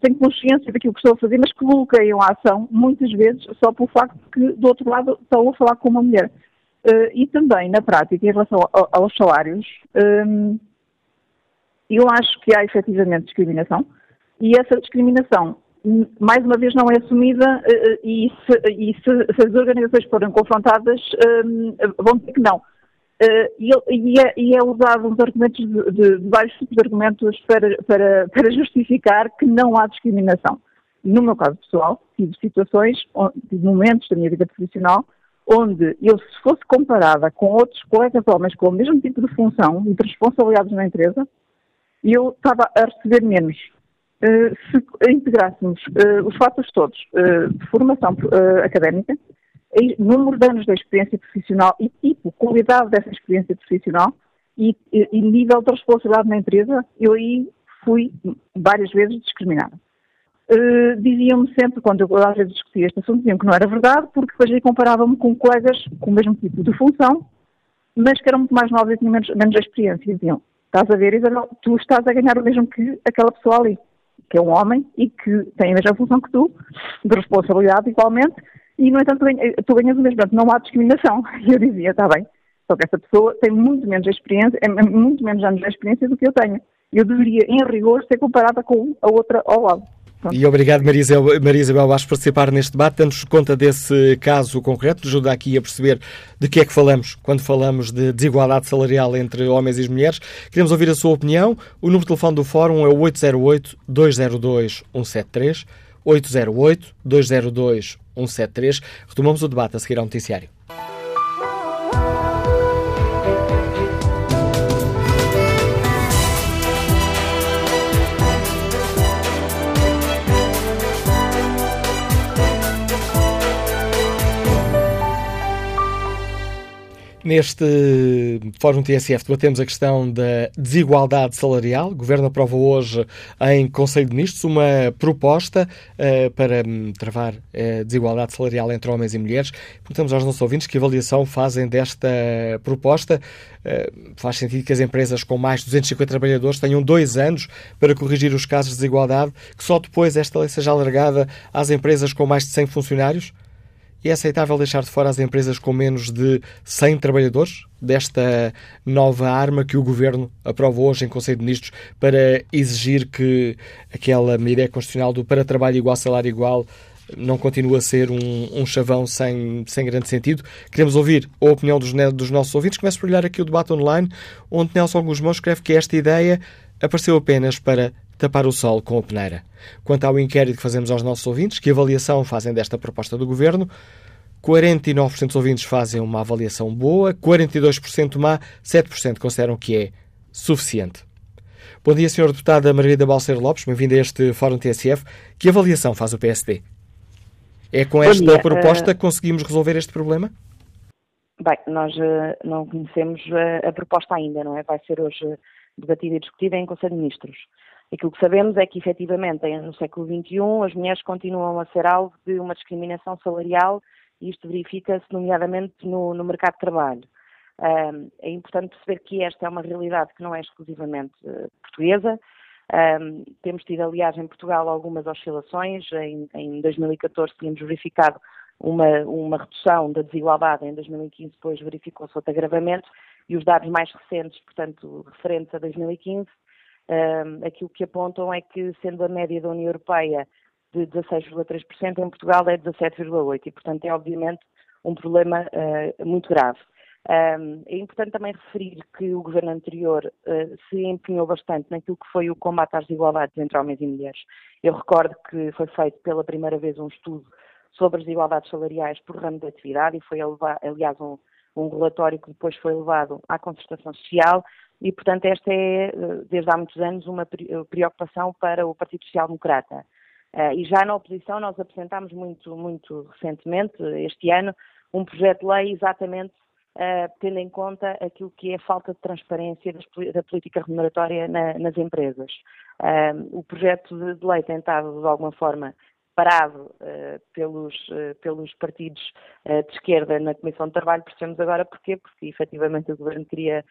têm consciência daquilo que estão a fazer, mas que bloqueiam a ação, muitas vezes, só pelo facto que, do outro lado, estão a falar com uma mulher. E também, na prática, em relação aos salários, eu acho que há efetivamente discriminação, e essa discriminação mais uma vez não é assumida eh, e, se, e se, se as organizações forem confrontadas um, vão dizer que não. Uh, e, e, é, e, é, usado uns argumentos de, de vários tipos de argumentos para, para, para, justificar que não há discriminação. No meu caso pessoal, tive situações, tive momentos da minha vida profissional, onde eu, se fosse comparada com outros colegas homens com o mesmo tipo de função e de responsabilidades na empresa, eu estava a receber menos. Eh, se integrássemos uh, os fatores todos uh, de formação académica, número de anos de experiência profissional e tipo, qualidade dessa experiência profissional e, e nível de responsabilidade na empresa, eu aí fui várias vezes discriminada. Uh, diziam-me sempre, quando eu às vezes discutia este assunto, diziam que não era verdade, porque depois aí comparava-me com colegas com o mesmo tipo de função, mas que eram muito mais novos e tinham menos, menos experiência. Diziam, estás a ver, Isabel, tu estás a ganhar o mesmo que aquela pessoa ali que é um homem e que tem a mesma função que tu, de responsabilidade igualmente, e no entanto tu ganhas o mesmo, portanto não há discriminação. E eu dizia, está bem, só que essa pessoa tem muito menos experiência, é muito menos anos de experiência do que eu tenho. Eu deveria, em rigor, ser comparada com a outra ao lado.
E obrigado, Maria Isabel, Maria por participar neste debate, dando-nos conta desse caso concreto, ajuda aqui a perceber de que é que falamos quando falamos de desigualdade salarial entre homens e mulheres. Queremos ouvir a sua opinião. O número de telefone do Fórum é o 808-202-173, 808-202-173. Retomamos o debate a seguir ao noticiário. Neste Fórum TSF debatemos a questão da desigualdade salarial. O Governo aprova hoje em Conselho de Ministros uma proposta uh, para um, travar a desigualdade salarial entre homens e mulheres. Perguntamos aos nossos ouvintes que avaliação fazem desta proposta. Uh, faz sentido que as empresas com mais de 250 trabalhadores tenham dois anos para corrigir os casos de desigualdade, que só depois esta lei seja alargada às empresas com mais de 100 funcionários? É aceitável deixar de fora as empresas com menos de 100 trabalhadores desta nova arma que o Governo aprova hoje em Conselho de Ministros para exigir que aquela medida constitucional do para trabalho igual, salário igual não continue a ser um, um chavão sem, sem grande sentido. Queremos ouvir a opinião dos, dos nossos ouvintes. Começo por olhar aqui o debate online, onde Nelson Guzmão escreve que esta ideia apareceu apenas para tapar o sol com a peneira. Quanto ao inquérito que fazemos aos nossos ouvintes, que avaliação fazem desta proposta do Governo, 49% dos ouvintes fazem uma avaliação boa, 42% má, 7% consideram que é suficiente. Bom dia, Sr. Deputada Margarida Balseiro Lopes, bem-vinda a este Fórum TSF. Que avaliação faz o PSD? É com esta proposta que conseguimos resolver este problema?
Bem, nós uh, não conhecemos uh, a proposta ainda, não é? Vai ser hoje debatida e discutida em Conselho de Ministros. Aquilo que sabemos é que, efetivamente, no século XXI, as mulheres continuam a ser alvo de uma discriminação salarial e isto verifica-se, nomeadamente, no, no, mercado de trabalho. É importante perceber que esta é uma realidade que não é exclusivamente portuguesa. Um, temos tido, aliás, em Portugal algumas oscilações. Em, em 2014 tínhamos verificado uma, uma, redução da desigualdade, em 2015 depois verificou-se outro agravamento e os dados mais recentes, portanto, referentes a 2015,
um, aquilo que apontam é que, sendo a média da União Europeia de 16,3%, em Portugal é 17,8%, e, portanto, é obviamente um problema uh, muito grave. Um, é importante também referir que o governo anterior uh, se empenhou bastante naquilo que foi o combate às desigualdades entre homens e mulheres. Eu recordo que foi feito pela primeira vez um estudo sobre as desigualdades salariais por ramo de atividade e foi, aliás, um, um relatório que depois foi levado à concertação social e, portanto, esta é, uh, desde há muitos anos, uma preocupação para o Partido Social Democrata. Uh, e já na oposição nós apresentámos muito, muito recentemente, este ano, um projeto de lei exatamente uh, tendo em conta aquilo que é a falta de transparência das, da política remuneratória na, nas empresas. Uh, o projeto de, de lei tentado, de alguma forma, parado uh, pelos, uh, pelos partidos uh, de esquerda na Comissão de Trabalho, percebemos agora porquê, porque efetivamente o Governo queria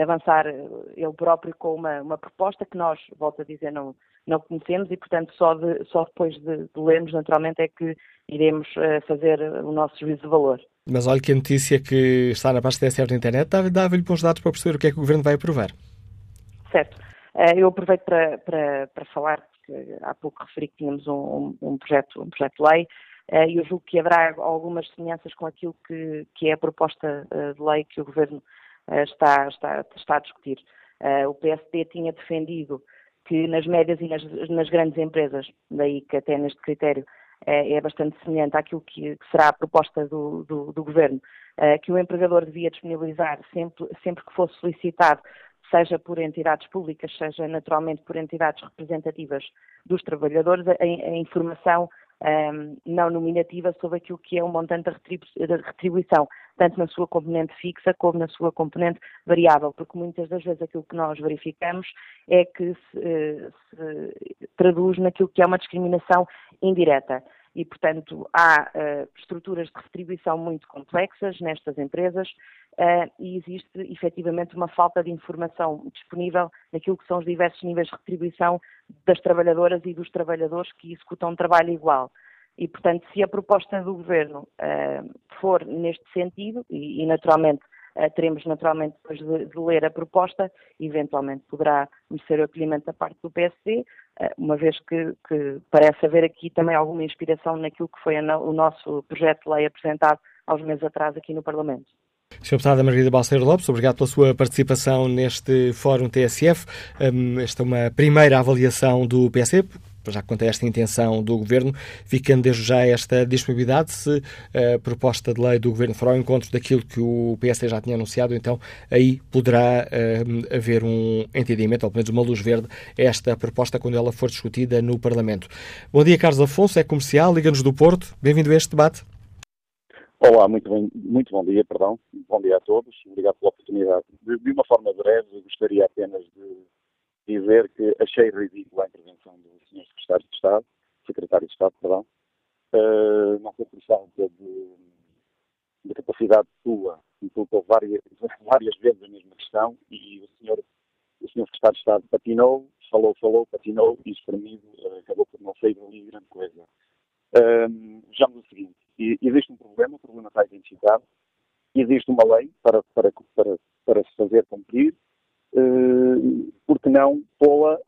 avançar ele próprio com uma, uma, proposta que nós, volto a dizer, não, não conhecemos e, portanto, só, de, só depois de, de lermos, naturalmente, é que iremos fazer o nosso juízo de valor.
Mas olha que a notícia que está na página TSF da internet dava-lhe bons dados para perceber o que é que o Governo vai aprovar.
Certo. Eh, eu aproveito para, para, para falar, porque há pouco referi que tínhamos um, um, projeto, um projeto de lei, eh, e eu julgo que haverá algumas semelhanças com aquilo que, que é a proposta eh, de lei que o Governo está, está, está a discutir. O PSD tinha defendido que nas médias e nas, nas grandes empresas, daí que até neste critério é, é bastante semelhante àquilo que, que será a proposta do, do, do Governo, uh, que o empregador devia disponibilizar sempre, sempre que fosse solicitado, seja por entidades públicas, seja naturalmente por entidades representativas dos trabalhadores, a, a informação um, não nominativa sobre aquilo que é o montante da retribuição, tanto na sua componente fixa como na sua componente variável, porque muitas das vezes aquilo que nós verificamos é que se, eh, se traduz naquilo que é uma discriminação indireta e, portanto, há uh, estruturas de retribuição muito complexas nestas empresas uh, e existe efetivamente uma falta de informação disponível naquilo que são os diversos níveis de retribuição das trabalhadoras e dos trabalhadores que executam um trabalho igual. E, portanto, se a proposta do Governo uh, for neste sentido, e, e naturalmente teremos naturalmente depois de, de, ler a proposta, eventualmente poderá merecer o acolhimento da parte do PSD, uh, uma vez que, que, parece haver aqui também alguma inspiração naquilo que foi a, o nosso projeto de lei apresentado há uns meses atrás aqui no Parlamento.
Sr. Deputada Margarida Balseiro Lopes, obrigado pela sua participação neste Fórum TSF. Um, esta é uma primeira avaliação do PSD, já quanto a esta intenção do Governo, ficando desde já esta disponibilidade, se a proposta de lei do Governo for ao encontro daquilo que o PSD já tinha anunciado, então aí poderá uh, haver um entendimento, ou pelo menos uma luz verde, esta proposta quando ela for discutida no Parlamento. Bom dia, Carlos Afonso, é comercial, liga-nos do Porto. Bem-vindo a este debate.
Olá, muito, bem, muito bom dia, perdão. Bom dia a todos. Obrigado pela oportunidade. De, de uma forma breve, gostaria apenas de dizer que achei ridícula a intervenção do Sr. Secretário de Estado, Secretário de Estado, perdão, uh, não foi por falta de, de capacidade sua, colocou várias, várias vezes a mesma questão e o Sr. O senhor Secretário de Estado patinou, falou, falou, patinou e espremido, uh, acabou por não sair ali grande coisa. Uh, vejamos o seguinte, existe um problema, o problema está identificado, existe uma lei para, para, para, para se fazer cumprir, uh, porque não pô-la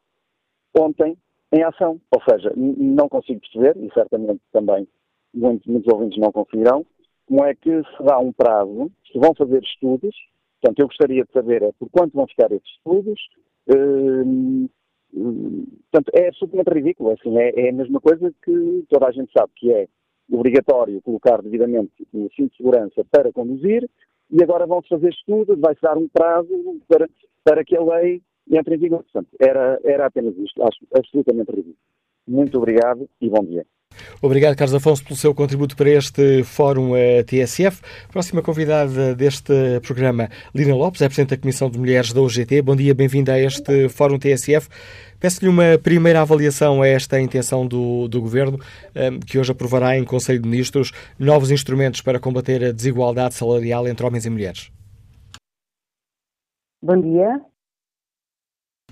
ontem em ação? Ou seja, não consigo perceber, e certamente também muitos, muitos ouvintes não conseguirão, como é que se dá um prazo, se vão fazer estudos, portanto, eu gostaria de saber é por quanto vão ficar esses estudos, uh, portanto, é absolutamente ridículo, assim, é, é, a mesma coisa que toda a gente sabe que é obrigatório colocar devidamente o cinto de segurança para conduzir, e agora vão-se fazer estudos, vai-se dar um prazo para, para que a lei entre em vigor. Portanto, era, era apenas isto. Acho absolutamente ridículo. Muito obrigado e bom dia.
Obrigado, Carlos Afonso, pelo seu contributo para este Fórum eh, TSF. Próxima convidada deste programa, Lina Lopes, é Presidente da Comissão de Mulheres da UGT. Bom dia, bem-vinda a este Fórum TSF. Peço-lhe uma primeira avaliação a esta intenção do, do Governo, eh, que hoje aprovará em Conselho de Ministros novos instrumentos para combater a desigualdade salarial entre homens e mulheres.
Bom dia.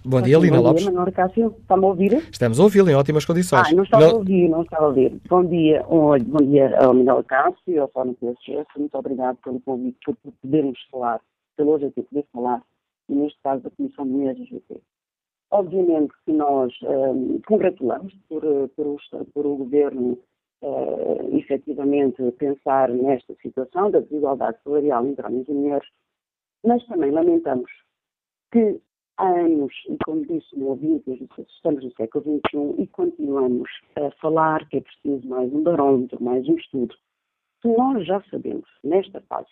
Bom dia, Lina Lopes.
Bom dia, Manuel Cássio. Está-me a ouvir?
Estamos a ouvi-lo em ótimas condições.
Ah, não estava não... a ouvir, não estava a ouvir. Bom dia, um, bom dia ao Manuel Cássio, ao Fórum PSF. Muito obrigado pelo convite, por podermos falar, pelo hoje aqui poder falar, e neste caso da Comissão de Mulheres GT. Obviamente que nós um, congratulamos por, por, o, por o Governo uh, efetivamente pensar nesta situação da desigualdade salarial entre homens e mulheres, mas também lamentamos que há anos, e como disse no ouvinte, estamos no século XXI e continuamos a falar que é preciso mais um barômetro, mais um estudo. Se nós já sabemos, nesta fase,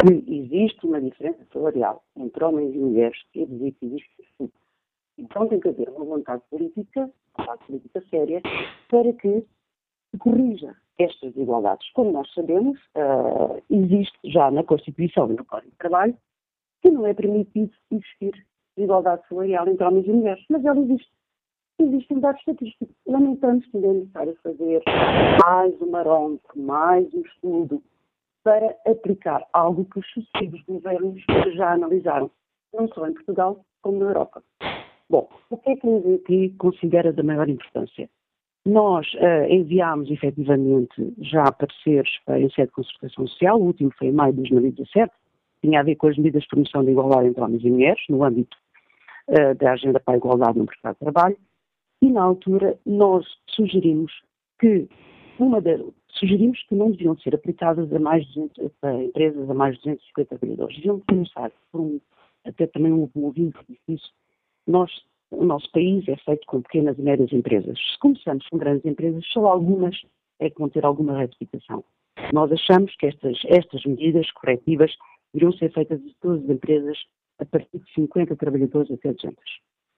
que existe uma diferença salarial entre homens e mulheres, quer dizer que existe. Então tem que haver uma vontade política, uma política séria, para que se corrija estas desigualdades. Como nós sabemos, uh, existe já na Constituição e no Código de Trabalho que não é permitido existir desigualdade salarial entre homens e mulheres, mas ela existe. Existem dados estatísticos. Lamentamos que ainda é necessário fazer mais um marômetro, mais um estudo para aplicar algo que os sucessivos governos já analisaram, não só em Portugal, como na Europa. Bom, o que é que aqui considera da maior importância? Nós uh, enviámos efetivamente já pareceres em sede de concertação social, o último foi em maio de 2017, tinha a ver com as medidas de promoção da igualdade entre homens e mulheres, no âmbito uh, da Agenda para a Igualdade no Mercado de Trabalho, e na altura nós sugerimos que uma de, sugerimos que não deviam ser aplicadas a mais de 200, a empresas a mais de 250 trabalhadores. Deviam começar por um, até também um que disse nós, o nosso país é feito com pequenas e médias empresas. Se começamos com grandes empresas, só algumas é que vão ter alguma retificação. Nós achamos que estas, estas medidas corretivas deveriam ser feitas de todas as empresas a partir de 50 trabalhadores até 200.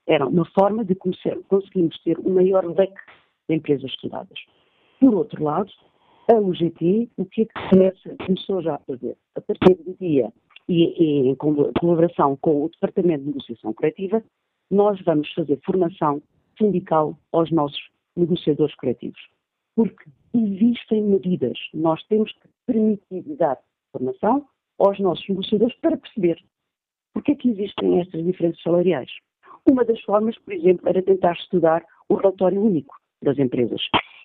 Era uma forma de conseguirmos ter um maior leque de empresas estudadas. Por outro lado, a UGT, o que é que começa, começou já a fazer? A partir do dia, e, e em colaboração com o Departamento de Negociação Coletiva, nós vamos fazer formação sindical aos nossos negociadores coletivos. Porque existem medidas, nós temos que permitir dar formação aos nossos negociadores para perceber porque é que existem estas diferenças salariais. Uma das formas, por exemplo, era tentar estudar o relatório único das empresas.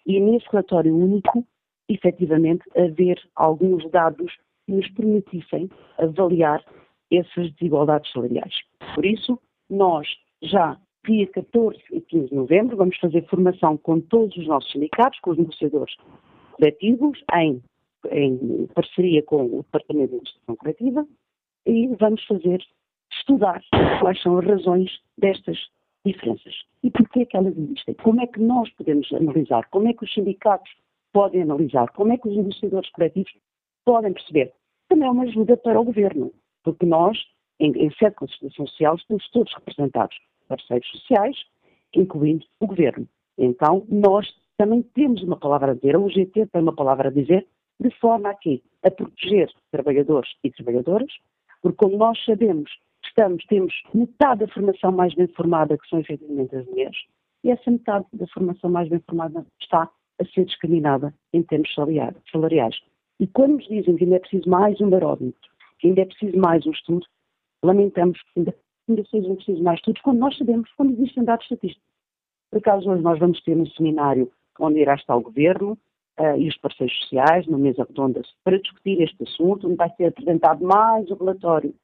E nesse relatório único, efetivamente, haver alguns dados que nos permitissem avaliar essas desigualdades salariais. Por isso, nós já dia 14 e 15 de novembro vamos fazer formação com todos os nossos sindicatos, com os negociadores coletivos, em, em parceria com o Departamento de Administração Coletiva, e vamos fazer estudar quais são as razões destas diferenças e porquê que elas existem. Como é que nós podemos analisar? Como é que os sindicatos podem analisar? Como é que os negociadores coletivos podem perceber? Também é uma ajuda para o governo, porque nós, em, em sede de concertação social, estamos todos representados, parceiros sociais, incluindo o governo. Então, nós também temos uma palavra a dizer, a UGT tem uma palavra a dizer, de forma a que a proteger trabalhadores e trabalhadoras, porque como nós sabemos estamos, temos metade da formação mais bem formada, que são efetivamente as mulheres, e essa metade da formação mais bem formada está a ser discriminada em termos salariais. E quando nos dizem que ainda é preciso mais um barómetro, que ainda é preciso mais um estudo, lamentamos que ainda, ainda seja preciso mais estudos, quando nós sabemos, quando existem dados estatísticos. Por acaso, hoje nós vamos ter um seminário onde irá estar o Governo uh, e os parceiros sociais, numa mesa redonda, para discutir este assunto, onde vai ser apresentado mais um relatório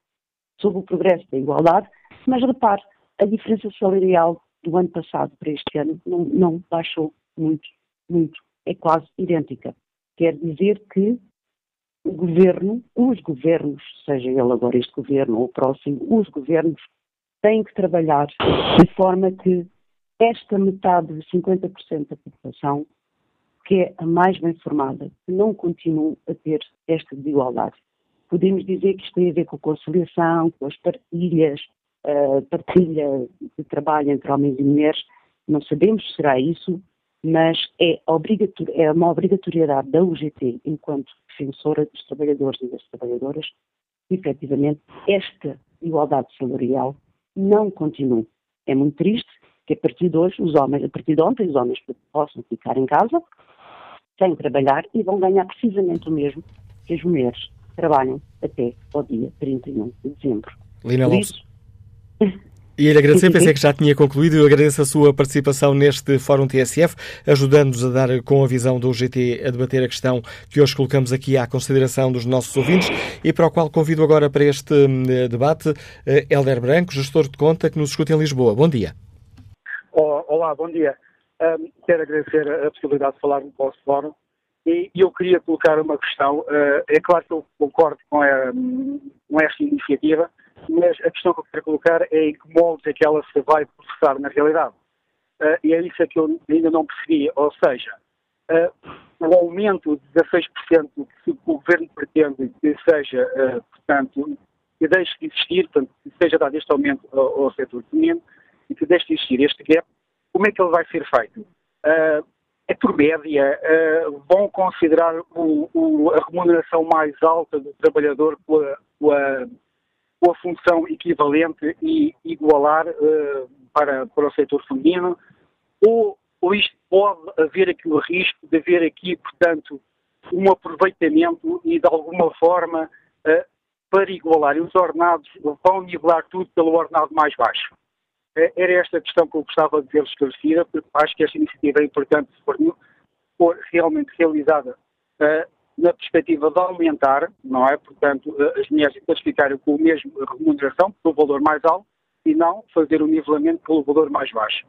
sobre o progresso da igualdade, mas repare, a diferença salarial do ano passado para este ano não, não baixou muito, muito, é quase idêntica. Quer dizer que o governo, os governos, seja ele agora este governo ou o próximo, os governos têm que trabalhar de forma que esta metade de 50% da população, que é a mais bem formada, não continue a ter esta desigualdade. Podemos dizer que isto tem a ver com a conciliação, com as partilhas, uh, partilha de trabalho entre homens e mulheres. Não sabemos se será isso, mas é, é uma obrigatoriedade da UGT, enquanto defensora dos trabalhadores e das trabalhadoras, que efetivamente esta igualdade salarial não continue. É muito triste que a partir de hoje, os homens, a partir de ontem, os homens possam ficar em casa, sem trabalhar e vão ganhar precisamente o mesmo que as mulheres trabalham até ao dia 31 de dezembro.
Lina Lopes. E lhe agradecer, pensei que já tinha concluído, eu agradeço a sua participação neste Fórum TSF, ajudando-nos a dar com a visão do UGT a debater a questão que hoje colocamos aqui à consideração dos nossos ouvintes e para o qual convido agora para este hum, debate Helder Branco, gestor de conta que nos escuta em Lisboa. Bom dia.
Olá, bom dia. Um, quero agradecer a possibilidade de falar no vosso fórum e eu queria colocar uma questão. Uh, é claro que eu concordo com, a, com esta iniciativa, mas a questão que eu quero colocar é em que moldes é que ela se vai processar na realidade. Uh, e é isso que eu ainda não percebi. Ou seja, uh, o aumento de 16% que o governo pretende que seja, portanto, que deixe de existir, portanto, que seja dado este aumento ao, ao setor feminino e que deixe de existir este gap, como é que ele vai ser feito? Uh, é por média, uh, vão considerar o, o, a remuneração mais alta do trabalhador com a, com a, com a função equivalente e igualar uh, para, para o setor feminino? Ou, ou isto pode haver aqui o risco de haver aqui, portanto, um aproveitamento e de alguma forma uh, para igualar. E os ordenados vão nivelar tudo pelo ordenado mais baixo. É, era esta a questão que eu gostava de ver esclarecida, porque acho que esta iniciativa é importante se for, for realmente realizada uh, na perspectiva de aumentar, não é? Portanto, as mulheres classificarem com a mesma remuneração, pelo valor mais alto, e não fazer o nivelamento pelo valor mais baixo.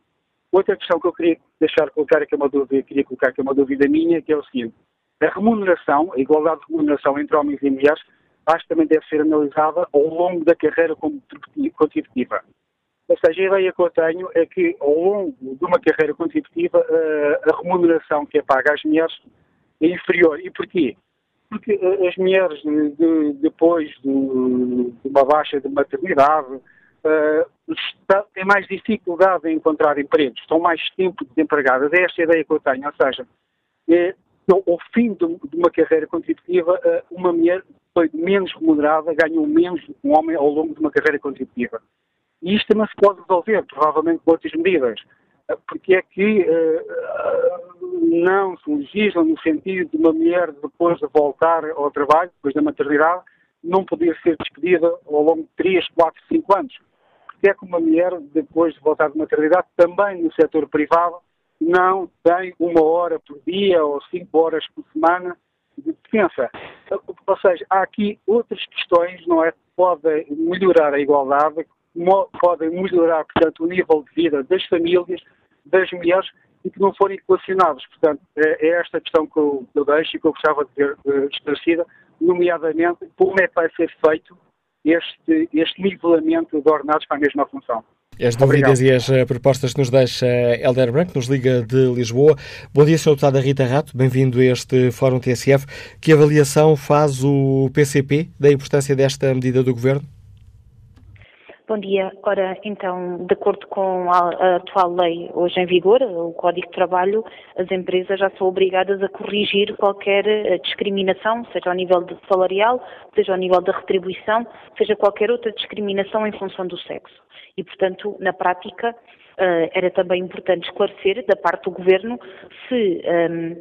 Outra questão que eu queria deixar colocar, que é uma dúvida, queria colocar que é uma dúvida minha, que é o seguinte: a remuneração, a igualdade de remuneração entre homens e mulheres, acho que também deve ser analisada ao longo da carreira contributiva. Ou seja, a ideia que eu tenho é que ao longo de uma carreira contributiva eh, a remuneração que é paga às mulheres inferior. E porquê? Porque eh, as mulheres, de, depois de, de, uma baixa de maternidade, uh, têm mais dificuldade em encontrar empregos, estão mais tempo desempregadas. É esta a ideia que eu tenho. Ou seja, é, ao fim de, de uma carreira contributiva, uh, uma mulher foi menos remunerada, ganhou menos do que um homem ao longo de uma carreira contributiva. E isto também se pode resolver, provavelmente com outras medidas. Porque que uh, não se legisla no sentido de uma mulher, depois de voltar ao trabalho, depois da maternidade, não poder ser despedida ao longo de 3, 4, 5 anos. Porque é que uma mulher, depois de voltar de maternidade, também no setor privado, não tem uma hora por dia ou cinco horas por semana de defesa. Ou seja, há aqui outras questões, não é? Que podem melhorar a igualdade, podem melhorar, portanto, o nível de vida das famílias, das mulheres e que não forem equacionados. Portanto, é, é esta questão que eu, eu deixo e que eu gostava de ver uh, esclarecida, nomeadamente como é que vai ser feito este, este nivelamento de ordenados para a mesma função.
As dúvidas Obrigado. e as uh, propostas que nos deixa Helder Branco, nos liga de Lisboa. Bom dia, Sr. Deputada Rita Rato, bem-vindo a este Fórum TSF. Que avaliação faz o PCP da importância desta medida do Governo?
Bom dia. Ora, então, de acordo com a, atual lei hoje em vigor, o Código de Trabalho, as empresas já são obrigadas a corrigir qualquer eh, discriminação, seja ao nível salarial, seja ao nível da retribuição, seja qualquer outra discriminação em função do sexo. E, portanto, na prática, uh, era também importante esclarecer da parte do Governo se ehm,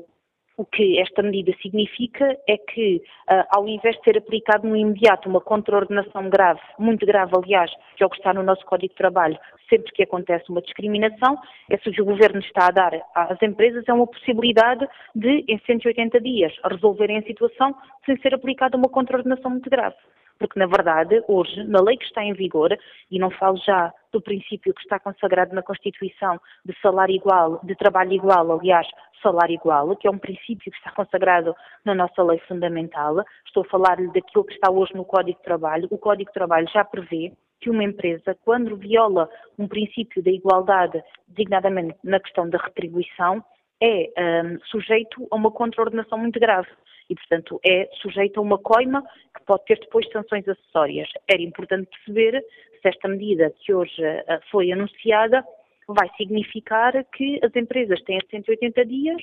o que esta medida significa é que, uh, ao invés de ser aplicado no imediato uma contraordenação grave, muito grave, aliás, que é o que está no nosso Código de Trabalho, sempre que acontece uma discriminação, é se o Governo está a dar às empresas é uma possibilidade de, em 180 dias, resolverem a situação sem ser aplicada uma contraordenação muito grave porque na verdade, hoje, na lei que está em vigor, e não falo já do princípio que está consagrado na Constituição de salário igual, de trabalho igual, aliás, salário igual, que é um princípio que está consagrado na nossa lei fundamental, estou a falar-lhe daquilo que está hoje no Código de Trabalho. O Código de Trabalho já prevê que uma empresa, quando viola um princípio da igualdade, designadamente na questão da retribuição, é um, sujeito a uma contraordenação muito grave e, portanto, é sujeito a uma coima que pode ter depois sanções acessórias. Era importante perceber se esta medida que hoje uh, foi anunciada vai significar que as empresas têm 180 dias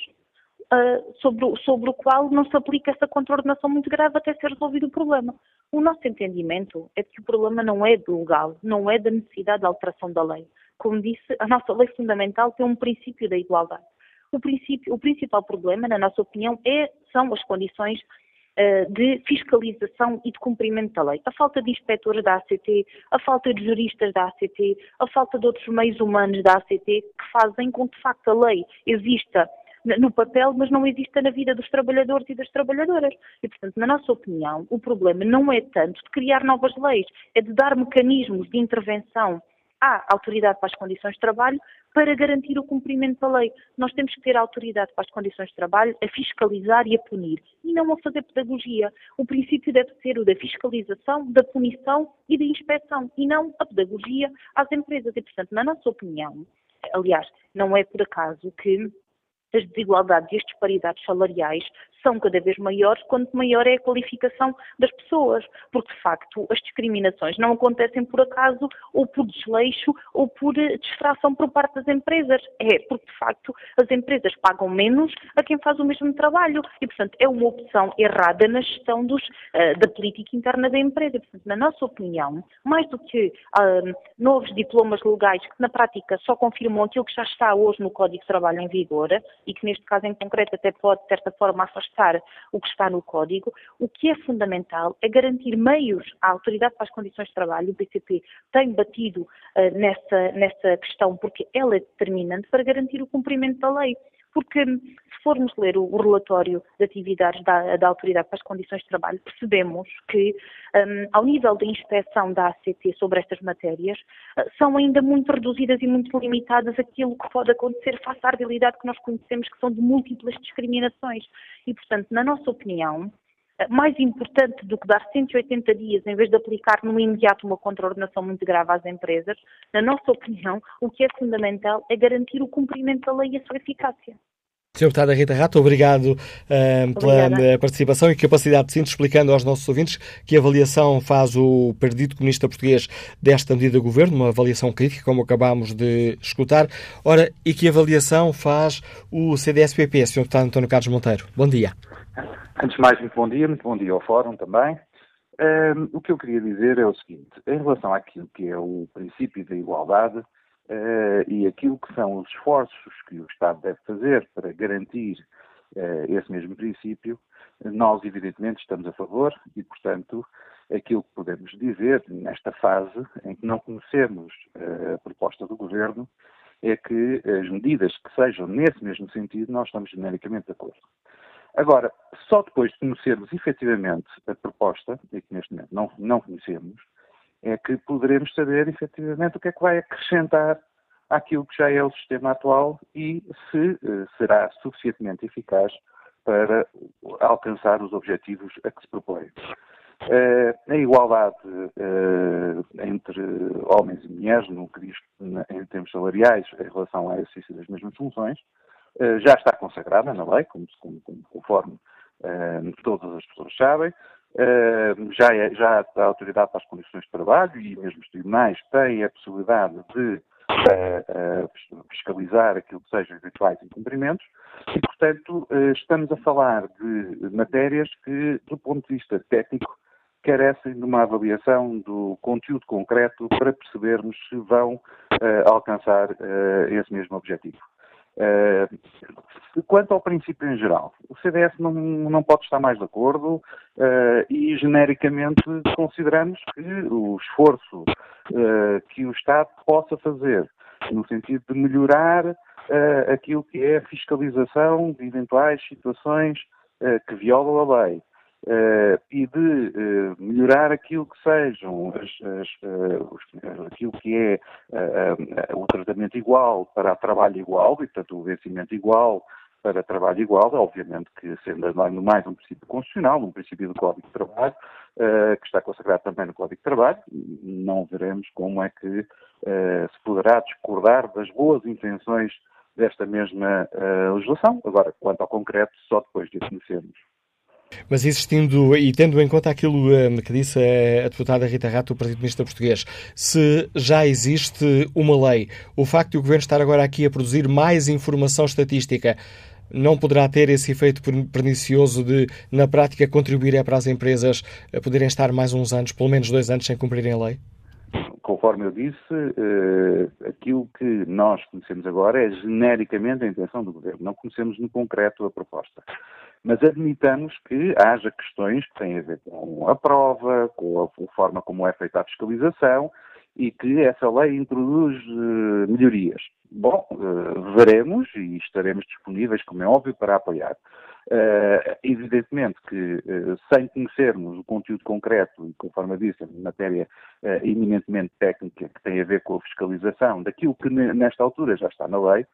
uh, sobre, o, sobre o qual não se aplica essa contraordenação muito grave até ser resolvido o problema. O nosso entendimento é que o problema não é do legal, não é da necessidade de alteração da lei. Como disse, a nossa lei fundamental tem um princípio da igualdade. O, princípio, o principal problema, na nossa opinião, é, são as condições de fiscalização e de cumprimento da lei. A falta de inspectores da ACT, a falta de juristas da ACT, a falta de outros meios humanos da ACT que fazem com que, de facto, a lei exista no papel, mas não exista na vida dos trabalhadores e das trabalhadoras. E, portanto, na nossa opinião, o problema não é tanto de criar novas leis, é de dar mecanismos de intervenção à autoridade para as condições de trabalho para garantir o cumprimento da lei. Nós temos que ter a autoridade para as condições de trabalho a fiscalizar e a punir, e não a fazer pedagogia. O princípio deve ser o da fiscalização, da punição e da inspeção, e não a pedagogia às empresas. E, portanto, na nossa opinião, aliás, não é por acaso que as desigualdades e as disparidades salariais são cada vez maiores quanto maior é a qualificação das pessoas, porque de facto as discriminações não acontecem por acaso ou por desleixo ou por eh, distração por parte das empresas, é porque de facto as empresas pagam menos a quem faz o mesmo trabalho e portanto é uma opção errada na gestão dos, uh, da política interna da empresa. Portanto, na nossa opinião, mais do que uh, novos diplomas legais que na prática só confirmam aquilo que já está hoje no Código de Trabalho em vigor, e que neste caso em concreto até pode, de certa forma, afastar o que está no Código, o que é fundamental é garantir meios à Autoridade para as Condições de Trabalho, o PCP tem batido uh, nessa, nessa questão porque ela é determinante para garantir o cumprimento da lei. Porque se formos ler o, relatório de atividades da, da, Autoridade para as Condições de Trabalho, percebemos que, um, ao nível da inspeção da ACT sobre estas matérias, uh, são ainda muito reduzidas e muito limitadas aquilo que pode acontecer face à realidade que nós conhecemos, que são de múltiplas discriminações. E, portanto, na nossa opinião, uh, mais importante do que dar 180 dias em vez de aplicar no imediato uma contraordenação muito grave às empresas, na nossa opinião, o que é fundamental é garantir o cumprimento da lei e a sua eficácia.
Sr. Deputada Rita Rato, obrigado uh, pela Obrigada. participação e capacidade de síntese, explicando aos nossos ouvintes que avaliação faz o Partido Comunista Português desta medida do Governo, uma avaliação crítica, como acabámos de escutar. Ora, e que avaliação faz o CDS-PP, Sr. Deputado António Carlos Monteiro? Bom dia.
Antes de mais, muito bom dia, muito bom dia ao Fórum também. Uh, o que eu queria dizer é o seguinte, em relação àquilo que é o princípio da igualdade, uh, e aquilo que são os esforços que o Estado deve fazer para garantir uh, esse mesmo princípio, nós evidentemente estamos a favor e, portanto, aquilo que podemos dizer nesta fase em que não conhecemos uh, a proposta do Governo é que as medidas que sejam nesse mesmo sentido nós estamos genericamente de acordo. Agora, só depois de conhecermos efetivamente a proposta, e que neste momento não, não conhecemos, é que poderemos saber efetivamente o que é que vai acrescentar àquilo que já é o sistema atual e se uh, será suficientemente eficaz para alcançar os objetivos a que se propõe. Uh, a igualdade uh, entre homens e mulheres, no que diz em termos salariais, em relação ao exercício das mesmas funções, já está consagrada na lei, como, como conforme todas as pessoas sabem, Já, é, já a Autoridade para as Condições de Trabalho e mesmo os tribunais têm a possibilidade de uh, uh, fiscalizar aquilo que sejam eventuais incumprimentos e, portanto, estamos a falar de matérias que, do ponto de vista técnico, carecem de uma avaliação do conteúdo concreto para percebermos se vão alcançar esse mesmo objetivo. Uh, quanto ao princípio em geral, o CDS não, não pode estar mais de acordo uh, e, genericamente, consideramos que o esforço uh, que o Estado possa fazer no sentido de melhorar aquilo que é a fiscalização de eventuais situações que violam a lei, Uh, e de uh, melhorar aquilo que sejam as, as, uh, aquilo que é o tratamento igual para trabalho igual e, portanto, o vencimento igual para trabalho igual, obviamente que sendo no mais um princípio constitucional, um princípio do Código de Trabalho, que está consagrado também no Código de Trabalho, não veremos como é que se poderá discordar das boas intenções desta mesma legislação. Agora, quanto ao concreto, só depois de a conhecermos.
Mas existindo e tendo em conta aquilo um, que disse a, deputada Rita Rato, do Partido Comunista Português, se já existe uma lei, o facto de o Governo estar agora aqui a produzir mais informação estatística não poderá ter esse efeito pernicioso de, na prática, contribuir é para as empresas poderem estar mais uns anos, pelo menos dois anos, sem cumprirem a lei?
Conforme eu disse, aquilo que nós conhecemos agora é genericamente a intenção do Governo. Não conhecemos no concreto a proposta. Mas admitamos que haja questões que têm a ver com a prova, com a forma como é feita a fiscalização e que essa lei introduz uh, melhorias. Bom, uh, veremos e estaremos disponíveis, como é óbvio, para apoiar. Uh, evidentemente que, sem conhecermos o conteúdo concreto, e conforme disse, matéria eminentemente técnica que tem a ver com a fiscalização daquilo que nesta altura já está na lei,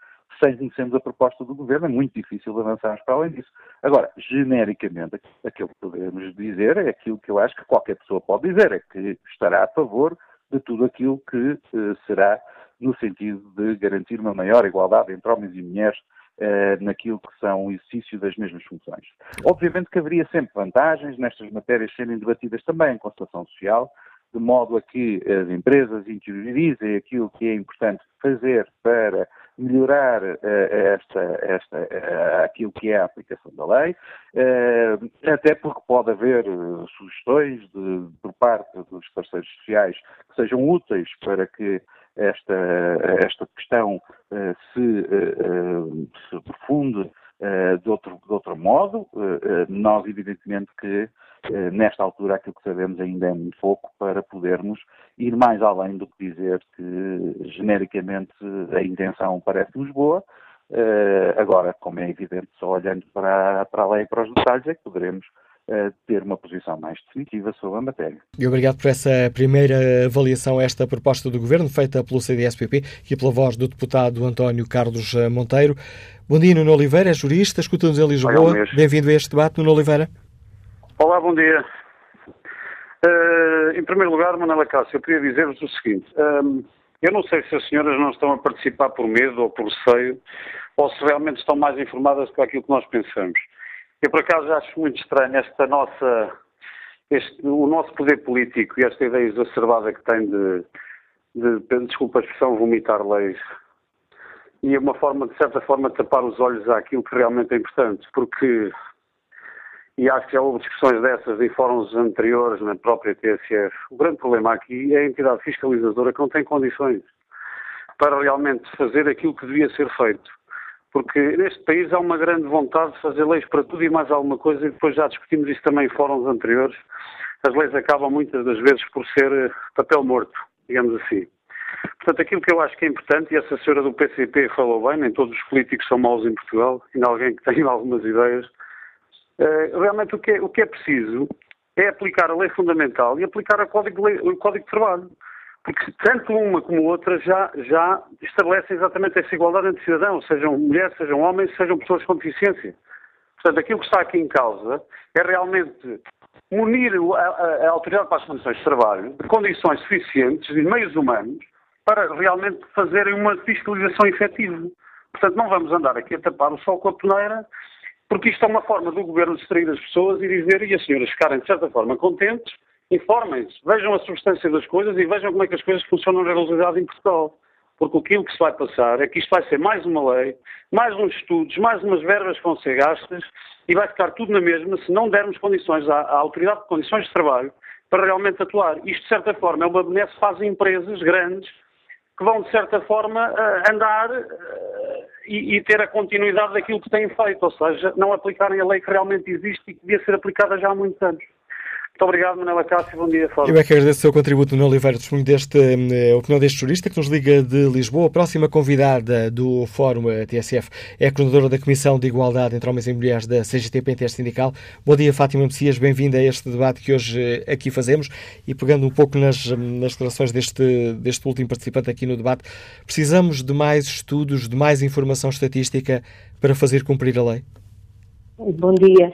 sem conhecermos a proposta do Governo, é muito difícil avançarmos para além disso. Agora, genericamente, aquilo que podemos dizer é aquilo que eu acho que qualquer pessoa pode dizer, é que estará a favor de tudo aquilo que será no sentido de garantir uma maior igualdade entre homens e mulheres eh, naquilo que são o exercício das mesmas funções. Obviamente que haveria sempre vantagens nestas matérias serem debatidas também em constatação social, de modo a que as empresas interiorizem aquilo que é importante fazer para melhorar uh, esta, esta, uh, aquilo que é a aplicação da lei, uh, até porque pode haver sugestões de, por parte dos parceiros sociais que sejam úteis para que esta, esta questão se, se aprofunde uh, de, outro, de outro modo. Nós, evidentemente, que nesta altura aquilo que sabemos ainda é muito pouco para podermos ir mais além do que dizer que genericamente a intenção parece-nos boa. agora, como é evidente, só olhando para, para a lei e para os detalhes é que poderemos ter uma posição mais definitiva sobre a matéria.
E obrigado por essa primeira avaliação, esta proposta do Governo, feita pelo CDSPP e pela voz do deputado António Carlos Monteiro. Bom dia, Nuno Oliveira, é jurista, escuta-nos em Lisboa. Bem-vindo a este debate, Nuno Oliveira.
Olá, bom dia. Uh, em primeiro lugar, Manela Cássio, eu queria dizer-vos o seguinte. Um, eu não sei se as senhoras não estão a participar por medo ou por receio, ou se realmente estão mais informadas do que aquilo que nós pensamos. Eu, por acaso, acho muito estranho esta nossa, este, o nosso poder político e esta ideia exacerbada que tem de, de desculpa a expressão, vomitar leis e é uma forma, de certa forma, de tapar os olhos àquilo que realmente é importante, porque, e acho que já houve discussões dessas em fóruns anteriores na própria TSF, o grande problema aqui é a entidade fiscalizadora que não tem condições para realmente fazer aquilo que devia ser feito. Porque neste país há uma grande vontade de fazer leis para tudo e mais alguma coisa, e depois já discutimos isso também em fóruns anteriores. As leis acabam muitas das vezes por ser eh, papel morto, digamos assim. Portanto, aquilo que eu acho que é importante, e essa senhora do PCP falou bem, nem todos os políticos são maus em Portugal, ainda alguém que tem algumas ideias, uh, realmente o que, é, o que, é, preciso é aplicar a lei fundamental e aplicar a código lei, o Código de Trabalho. Porque tanto uma como outra já, já estabelecem exatamente essa igualdade entre cidadãos, sejam mulheres, sejam homens, sejam pessoas com deficiência. Portanto, aquilo que está aqui em causa é realmente munir a, a, a Autoridade para as Condições de Trabalho de condições suficientes e meios humanos para realmente fazerem uma fiscalização efetiva. Portanto, não vamos andar aqui a tapar o sol com a peneira, porque isto é uma forma do governo distrair as pessoas e dizer, e as senhoras ficarem de certa forma contentes, informem-se, vejam a substância das coisas e vejam como é que as coisas funcionam na realidade em Portugal. Porque aquilo que se vai passar é que isto vai ser mais uma lei, mais uns estudos, mais umas verbas que vão ser gastas e vai ficar tudo na mesma se não dermos condições à, à Autoridade de Condições de Trabalho para realmente atuar. Isto, de certa forma, é uma benesse as empresas grandes que vão, de certa forma, eh, andar eh, e, ter a continuidade daquilo que têm feito, ou seja, não aplicarem a lei que realmente existe e que devia ser aplicada já há muitos anos. Muito obrigado, Manela Cássio. Bom dia, Fábio.
Eu é que agradeço o seu contributo, Nuno Oliveira, testemunho deste, eh, a opinião deste jurista que nos liga de Lisboa. A próxima convidada do Fórum TSF é a coordenadora da Comissão de Igualdade entre Homens e Mulheres da CGTP Intersindical. Bom dia, Fátima Messias. Bem-vinda a este debate que hoje eh, aqui fazemos. E pegando um pouco nas, nas declarações deste, deste último participante aqui no debate, precisamos de mais estudos, de mais informação estatística para fazer cumprir a lei?
Bom dia.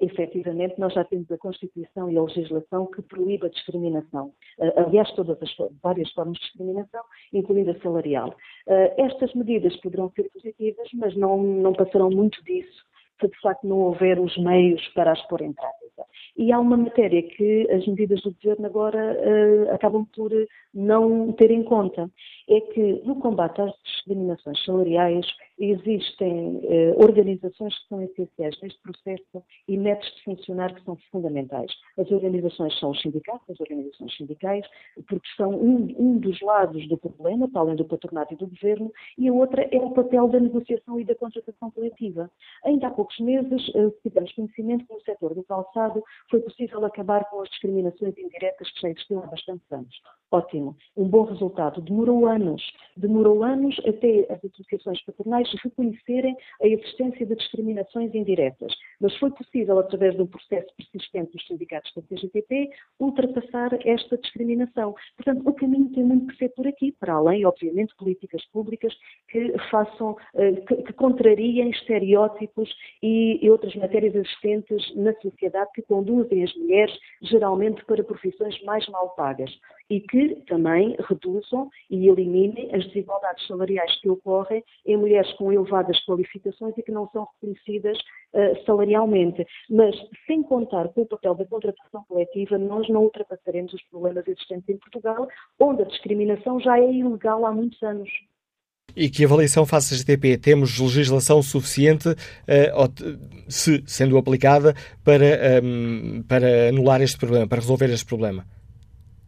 Efetivamente, nós já temos a Constituição e a legislação que proíbe a discriminação. Eh, aliás, todas as várias formas de discriminação, incluindo a salarial. Eh, estas medidas poderão ser positivas, mas não, não passarão muito disso se de facto não houver os meios para as pôr em prática. E há uma matéria que as medidas do governo agora uh, acabam por não ter em conta, é que no combate às discriminações salariais existem eh, organizações que são essenciais neste processo e métodos de funcionar que são fundamentais. As organizações são os sindicatos, as organizações sindicais, porque são um, um dos lados do problema, para além do patronato e do governo, e a outra é o papel da negociação e da contratação coletiva. Ainda há poucos meses eh, tivemos conhecimento que no setor do calçado foi possível acabar com as discriminações indiretas que já existiam há bastantes anos. Ótimo, um bom resultado. Demorou anos, demorou anos até as associações patronais reconhecerem a existência de discriminações indiretas, mas foi possível, através de um processo persistente dos sindicatos da CGTP, ultrapassar esta discriminação. Portanto, o caminho tem muito que ser por aqui, para além, obviamente, políticas públicas que façam, eh, que, que contrariem estereótipos e, e outras matérias existentes na sociedade que conduzem as mulheres geralmente para profissões mais mal pagas e que também reduzam e eliminem as desigualdades salariais que ocorrem em mulheres com elevadas qualificações e que não são reconhecidas uh, salarialmente. Mas, sem contar com o papel da contratação coletiva, nós não ultrapassaremos os problemas existentes em Portugal, onde a discriminação já é ilegal há muitos anos.
E que avaliação faz a GTP? Temos legislação suficiente, uh, se sendo aplicada, para, ehm, para anular este problema, para resolver este problema?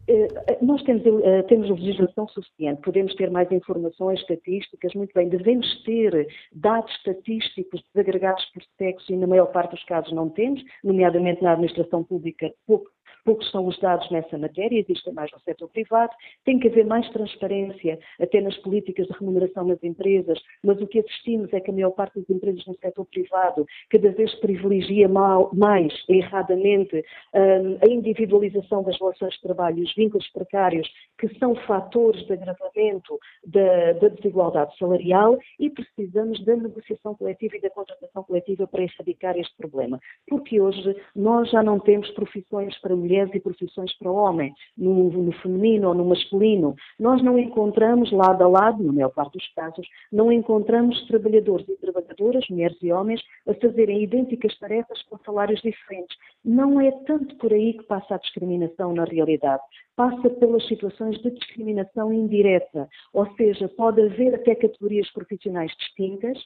Eh, nós temos, eh, temos legislação suficiente, podemos ter mais informações estatísticas, muito bem, devemos ter dados estatísticos desagregados por sexo e na maior parte dos casos não temos, nomeadamente na administração pública, pouco poucos são os dados nessa matéria, existem mais no setor privado, tem que haver mais transparência até nas políticas de remuneração nas empresas, mas o que assistimos é que a maior parte das empresas no setor privado cada vez privilegia mal, mais, erradamente, um, a individualização das relações de trabalho, os vínculos precários, que são fatores de agravamento da, da desigualdade salarial e precisamos da negociação coletiva e da contratação coletiva para erradicar este problema. Porque hoje nós já não temos profissões para mulheres mulheres e profissões para o homem, no, no, feminino ou no masculino. Nós não encontramos lado a lado, na maior parte dos casos, não encontramos trabalhadores e trabalhadoras, mulheres e homens, a fazerem idênticas tarefas com salários diferentes. Não é tanto por aí que passa a discriminação na realidade. Passa pelas situações de discriminação indireta, ou seja, pode haver até categorias profissionais distintas,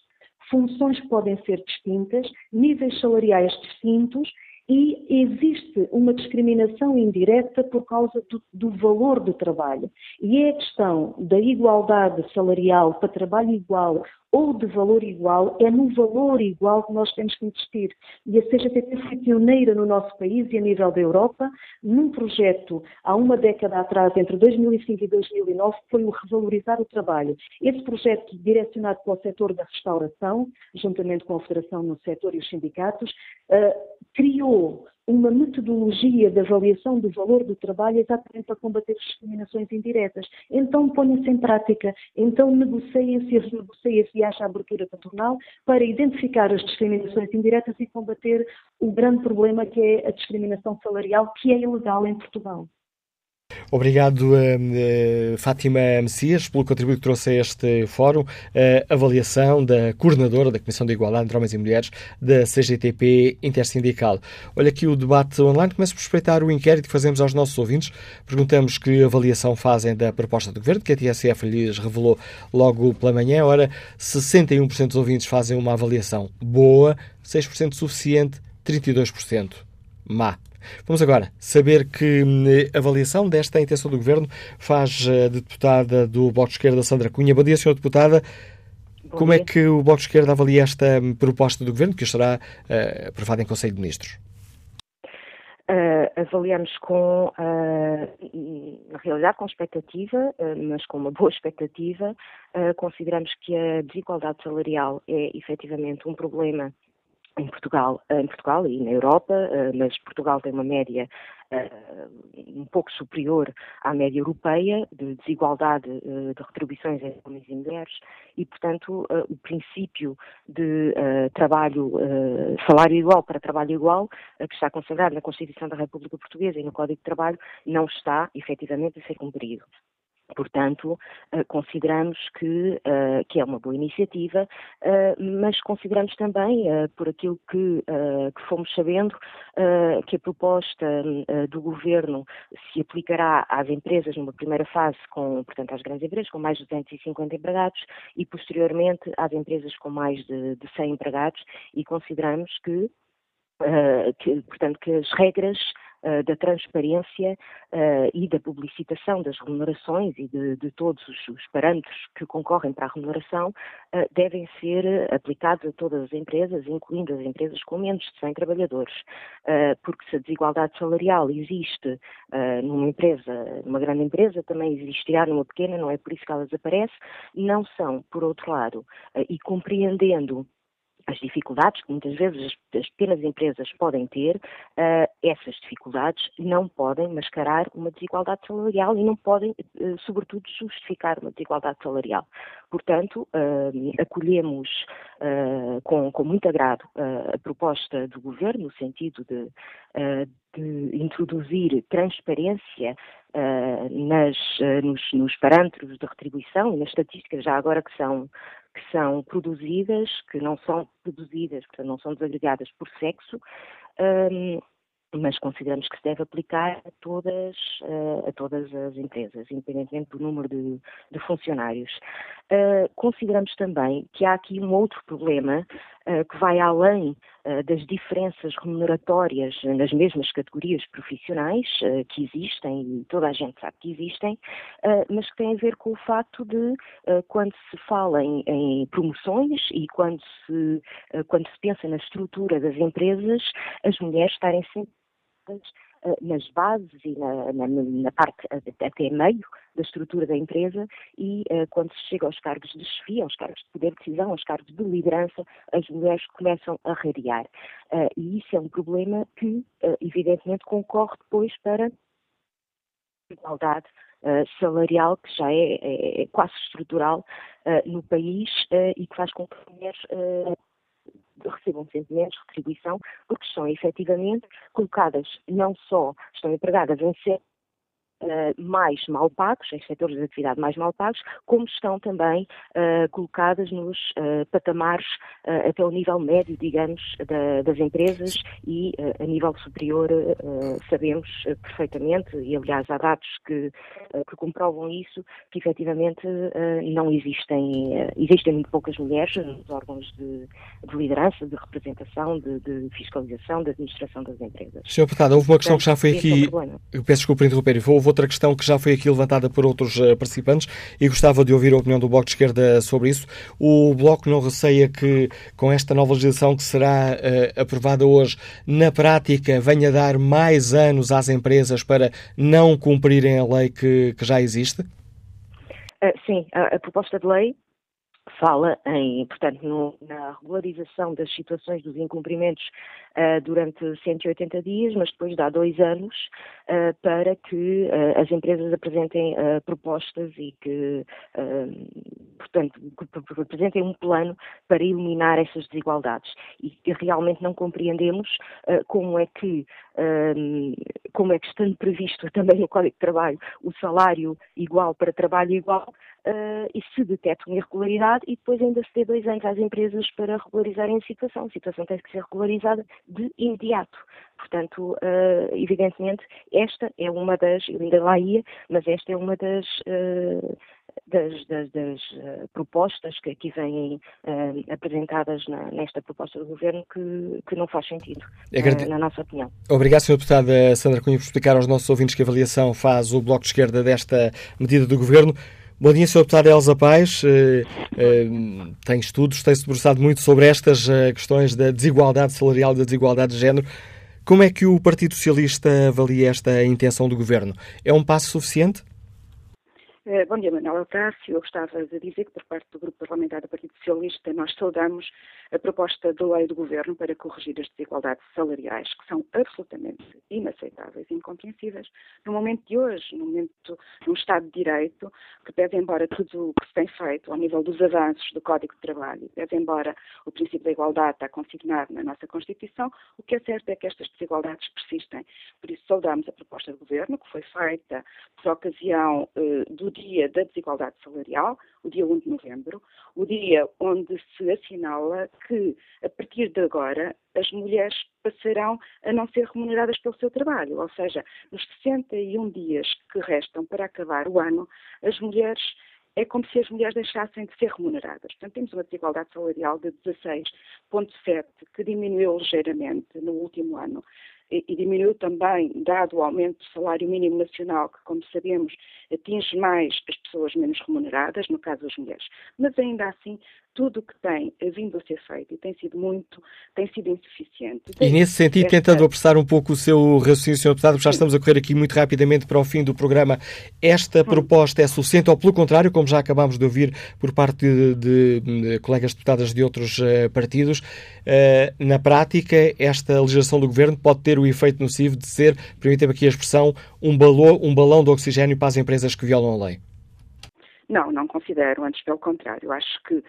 funções podem ser distintas, níveis salariais distintos e existe uma discriminação indireta por causa do, do, valor do trabalho. E é a questão da igualdade salarial para trabalho igual ou de valor igual, é no valor igual que nós temos que investir. E a CGTP foi pioneira no nosso país e a nível da Europa, num projeto há uma década atrás, entre 2005 e 2009, foi o revalorizar o trabalho. Esse projeto, direcionado para o setor da restauração, juntamente com a Federação no setor e os sindicatos, uh, criou uma metodologia de avaliação do valor do trabalho exatamente para combater as discriminações indiretas. Então ponha-se em prática, então negocie-se e renegocie-se e haja abertura patronal para identificar as discriminações indiretas e combater o grande problema que é a discriminação salarial, que é ilegal em Portugal.
Obrigado, uh, Fátima Messias, pelo contributo que trouxe a este fórum. A avaliação da coordenadora da Comissão de Igualdade entre Homens e Mulheres da CGTP Intersindical. Olha aqui o debate online. Começo por respeitar o inquérito que fazemos aos nossos ouvintes. Perguntamos que avaliação fazem da proposta do Governo, que a TSF lhes revelou logo pela manhã. Ora, 61% dos ouvintes fazem uma avaliação boa, 6% suficiente, 32% má. Vamos agora saber que hum, avaliação desta intenção do Governo faz a deputada do Bloco de Esquerda, Sandra Cunha. Bom dia, Sra. Deputada. Bom Como é dia. é que o Bloco de Esquerda avalia esta hum, proposta do Governo, que estará uh, aprovada em Conselho de Ministros?
Uh, avaliamos com, uh, na realidade, com expectativa, uh, mas com uma boa expectativa. consideramos que a desigualdade salarial é efetivamente um problema em Portugal, em Portugal e na Europa, eh, mas Portugal tem uma média eh, um pouco superior à média europeia de desigualdade eh, de retribuições entre homens e mulheres e, portanto, o princípio de trabalho, salário igual para trabalho igual, que está consagrado na Constituição da República Portuguesa e no Código de Trabalho, não está efetivamente a ser cumprido. Portanto, uh, consideramos que, uh, que, é uma boa iniciativa, uh, mas consideramos também, por aquilo que, que fomos sabendo, que a proposta do Governo se aplicará às empresas numa primeira fase, com, portanto, às grandes empresas com mais de 250 empregados e, posteriormente, às empresas com mais de, de 100 empregados e consideramos que, que portanto, que as regras uh, da transparência uh, e da publicitação das remunerações e de, de todos os, os, parâmetros que concorrem para a remuneração uh, devem ser aplicados a todas as empresas, incluindo as empresas com menos de 100 trabalhadores, porque se a desigualdade salarial existe numa empresa, numa grande empresa, também existirá numa pequena, não é por isso que ela desaparece, não são, por outro lado, e compreendendo as dificuldades que muitas vezes as, pequenas empresas podem ter, uh, essas dificuldades não podem mascarar uma desigualdade salarial e não podem, uh, sobretudo, justificar uma desigualdade salarial. Portanto, uh, acolhemos com, com, muito agrado a proposta do Governo, no sentido de, de introduzir transparência nas, nos, nos parâmetros de retribuição e nas estatísticas já agora que são que são produzidas, que não são produzidas, portanto, não são desagregadas por sexo, um, mas consideramos que se deve aplicar a todas, uh, a todas as empresas, independentemente do número de, de funcionários. Uh, consideramos também que há aqui um outro problema uh, que vai além das diferenças remuneratórias nas mesmas categorias profissionais que existem, e toda a gente sabe que existem, mas que tem a ver com o facto de, quando se fala em, em promoções e quando se, quando se pensa na estrutura das empresas, as mulheres estarem sempre eh, nas bases e na, na, na, parte até meio da estrutura da empresa e uh, quando se chega aos cargos de chefia, aos cargos de poder de decisão, aos cargos de liderança, as mulheres começam a radiar. Uh, e isso é um problema que, uh, evidentemente, concorre depois para igualdade salarial que já é, é, é quase estrutural no país e que faz com que as mulheres recebam sempre menos retribuição, porque estão efetivamente colocadas, não só estão empregadas em uh, mais mal pagos, em setores de atividade mais mal pagos, como estão também uh, colocadas nos uh, patamares até o nível médio, digamos, da, das empresas e a nível superior sabemos perfeitamente, e aliás há dados que, que comprovam isso, que efetivamente não existem, existem muito poucas mulheres nos órgãos de, de liderança, de representação, de, de, fiscalização, de administração das empresas.
Sr. Deputado, houve uma questão que já foi aqui, é um eu peço desculpa interromper, houve outra questão que já foi aqui levantada por outros uh, participantes e gostava de ouvir a opinião do Bloco de Esquerda sobre isso. O Bloco não receia que, com esta nova legislação que será uh, aprovada hoje, na prática venha dar mais anos às empresas para não cumprirem a lei que, que já existe?
Uh, sim, a, a proposta de lei fala em, portanto, no, na regularização das situações dos incumprimentos durante 180 dias, mas depois dá dois anos uh, para que uh, as empresas apresentem propostas e que, portanto, que apresentem um plano para eliminar essas desigualdades. E realmente não compreendemos como é que, como é que estando previsto também no Código de Trabalho o salário igual para trabalho igual, uh, e se detecta uma irregularidade e depois ainda se dê dois anos às empresas para regularizarem a situação. A situação tem que ser regularizada de imediato. Portanto, uh, evidentemente, esta é uma das, eu ainda lá ia, mas esta é uma das, uh, das, das, das uh, propostas que aqui vêm apresentadas na, nesta proposta do Governo que, que não faz sentido, na nossa opinião.
Obrigado, Sra. Deputada Sandra Cunha, por explicar aos nossos ouvintes que avaliação faz o Bloco de Esquerda desta medida do Governo. Bom dia, Sr. Deputado Elza Paz. Uh, uh, tem estudos, tem-se debruçado muito sobre estas uh, questões da desigualdade salarial e da desigualdade de género. Como é que o Partido Socialista avalia esta intenção do Governo? É um passo suficiente?
Eh, bom dia, Manuel Otávio. Eu gostava de dizer que, por parte do Grupo Parlamentar do Partido Socialista, nós saudamos a proposta de lei do Governo para corrigir as desigualdades salariais, que são absolutamente inaceitáveis e incompreensíveis no momento de hoje, no momento num Estado de Direito, que pese embora tudo o que se tem feito ao nível dos avanços do Código de Trabalho, pese embora o princípio da igualdade está consignado na nossa Constituição, o que é certo é que estas desigualdades persistem. Por isso, saudamos a proposta do Governo, que foi feita por ocasião eh, do dia da desigualdade salarial, o dia 1 de novembro, o dia onde se assinala que, a partir de agora, as mulheres passarão a não ser remuneradas pelo seu trabalho, ou seja, nos 61 dias que restam para acabar o ano, as mulheres é como se as mulheres deixassem de ser remuneradas. Portanto, temos uma desigualdade salarial de 16,7, que diminuiu ligeiramente no último ano e, diminuiu também, dado o aumento do salário mínimo nacional, que, como sabemos, atinge mais as pessoas menos remuneradas, no caso das mulheres. Mas ainda assim, tudo o que tem vindo a ser feito e tem sido muito, tem sido insuficiente.
E nesse sentido, esta... tentando apressar um pouco o seu raciocínio, Sr. Deputado, porque já estamos a correr aqui muito rapidamente para o fim do programa, esta proposta é suficiente ou, pelo contrário, como já acabámos de ouvir por parte de, de, de colegas deputadas de outros uh, partidos, uh, na prática, esta legislação do Governo pode ter o efeito nocivo de ser, permitam-me aqui a expressão, um, balão, um balão de oxigênio para as empresas que violam a lei?
Não, não considero, antes pelo contrário. Acho que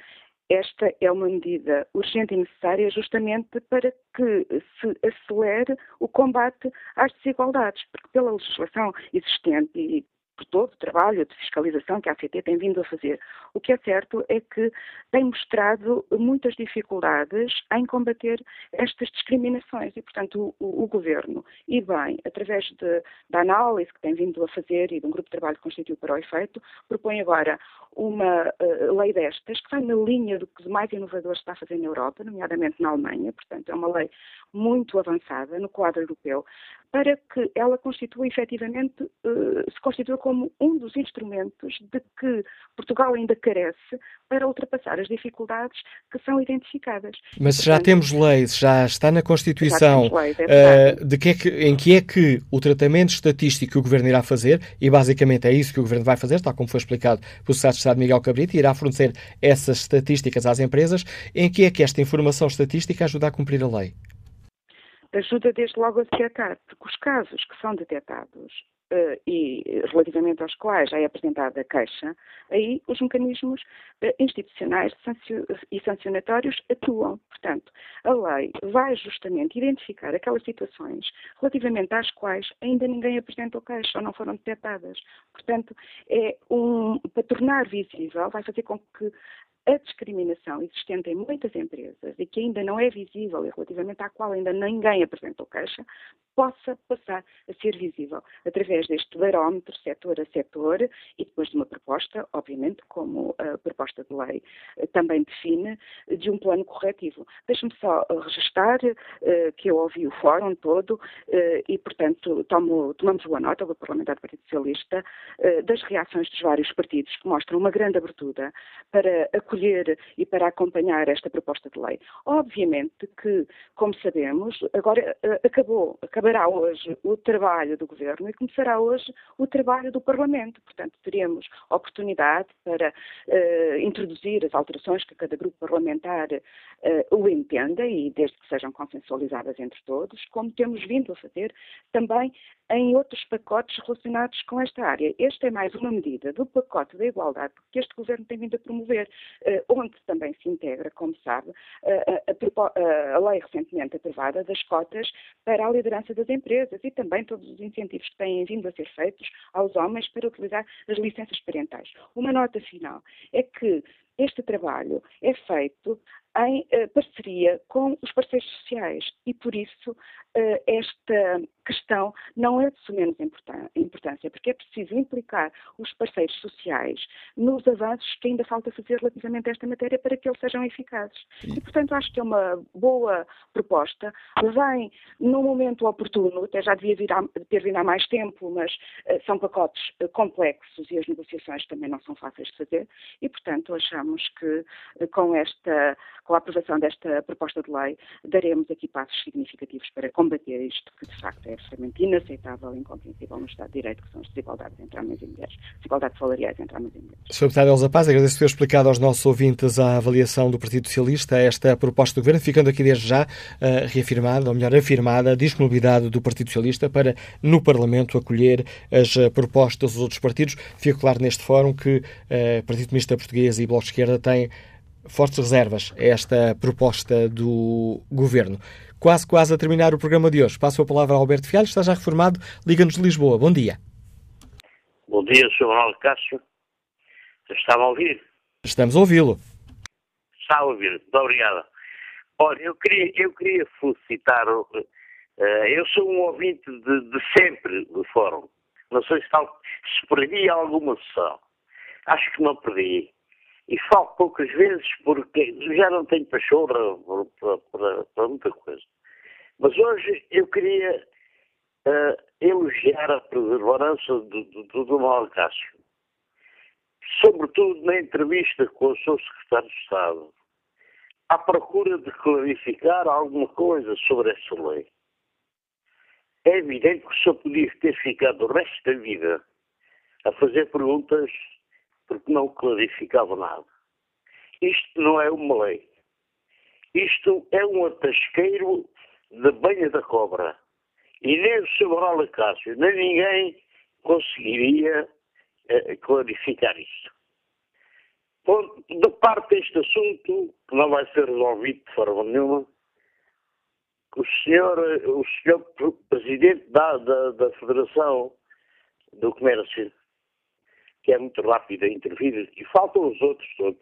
esta é uma medida urgente e necessária justamente para que se acelere o combate às desigualdades, porque pela legislação existente e por todo o trabalho de fiscalização que a ACT tem vindo a fazer. O que é certo é que tem mostrado muitas dificuldades em combater estas discriminações. E, portanto, o, o Governo, e bem, através de, da análise que tem vindo a fazer e de um grupo de trabalho que constituiu para o efeito, propõe agora uma uh, lei destas que vai na linha do que mais inovador está a fazer na Europa, nomeadamente na Alemanha, portanto, é uma lei muito avançada no quadro europeu, para que ela constitua efetivamente, uh, se constitua como um dos instrumentos de que Portugal ainda carece para ultrapassar as dificuldades que são identificadas.
Mas já Portanto, temos leis, já está na Constituição, leis, é uh, de que, é que em que é que o tratamento estatístico que o Governo irá fazer, e basicamente é isso que o Governo vai fazer, tal como foi explicado pelo Secretário de Estado Miguel Cabrita, irá fornecer essas estatísticas às empresas, em que é que esta informação estatística ajuda a cumprir a lei?
Ajuda desde logo a detectar, porque os casos que são detectados uh, e relativamente aos quais já é apresentada a queixa, aí os mecanismos uh, institucionais e sancionatórios atuam. Portanto, a lei vai justamente identificar aquelas situações relativamente às quais ainda ninguém apresentou queixa ou não foram detectadas. Portanto, é um, para tornar visível, vai fazer com que a discriminação existente em muitas empresas e que ainda não é visível e relativamente à qual ainda ninguém apresentou queixa, possa passar a ser visível através deste barómetro, setor a setor, e depois de uma proposta, obviamente, como a proposta de lei eh, também define, de um plano corretivo. Deixe-me só registrar uh, que eu ouvi o fórum todo uh, e, portanto, tomo, tomamos boa nota do Parlamentar do Partido Socialista das reações dos vários partidos que mostram uma grande abertura para acolher e para acompanhar esta proposta de lei. Obviamente que, como sabemos, agora acabou, acabou acabará hoje o trabalho do Governo e começará hoje o trabalho do Parlamento. Portanto, teremos oportunidade para uh, introduzir as alterações que cada grupo parlamentar uh, o entenda e desde que sejam consensualizadas entre todos, como temos vindo a fazer também em outros pacotes relacionados com esta área. Esta é mais uma medida do pacote da igualdade que este Governo tem vindo a promover, onde também se integra, como sabe, a, a, a lei recentemente aprovada das cotas para a liderança das empresas e também todos os incentivos que têm vindo a ser feitos aos homens para utilizar as licenças parentais. Uma nota final é que este trabalho é feito em parceria com os parceiros sociais e, por isso, esta questão não é de sumenos importância, porque é preciso implicar os parceiros sociais nos avanços que ainda falta fazer relativamente a esta matéria para que eles sejam eficazes. E, portanto, acho que é uma boa proposta. Vem num momento oportuno, até já devia vir a, ter vindo há mais tempo, mas uh, são pacotes complexos e as negociações também não são fáceis de fazer e, portanto, achamos que com esta com a aprovação desta proposta de lei, daremos aqui passos significativos para combater isto, que de facto é absolutamente inaceitável e incompreensível no Estado de Direito, que são as desigualdades entre homens e mulheres, desigualdades salariais entre homens e mulheres.
Sr. Deputado Elza Paz, agradeço ter explicado aos nossos ouvintes a avaliação do Partido Socialista a esta proposta do Governo, ficando aqui desde já uh, reafirmada, ou melhor, afirmada, a disponibilidade do Partido Socialista para, no Parlamento, acolher as uh, propostas dos outros partidos. Fica claro neste fórum que uh, Partido Comunista Português e Bloco de Esquerda têm fortes reservas a esta proposta do Governo. Quase, quase a terminar o programa de hoje. Passo a palavra ao Alberto Fialho, está já reformado, Liga-nos de Lisboa. Bom dia.
Bom dia, Sr. Ronaldo Cássio. Está a ouvir?
Estamos a ouvi-lo.
Está a ouvir. Muito obrigada. Olha, eu queria, eu queria felicitar. Uh, eu sou um ouvinte de, de, sempre do fórum. Não sei se, tal, se perdi alguma sessão. Acho que não perdi. E falo poucas vezes porque já não tenho pachorra para, para, para muita coisa. Mas hoje eu queria uh, elogiar a perseverança do, do, do, do Malcácio. Sobretudo na entrevista com o seu secretário de Estado à procura de clarificar alguma coisa sobre essa lei. É evidente que senhor podia ter ficado o resto da vida a fazer perguntas porque não clarificava nada. Isto não é uma lei. Isto é um atasqueiro da banha da cobra. E nem o. Manuel Cássio, nem ninguém conseguiria eh, clarificar isto. Bom, de parte deste assunto, que não vai ser resolvido de forma nenhuma, o senhor, o senhor presidente da, da, da Federação do Comércio, que é muito rápido a intervir, e faltam os outros todos,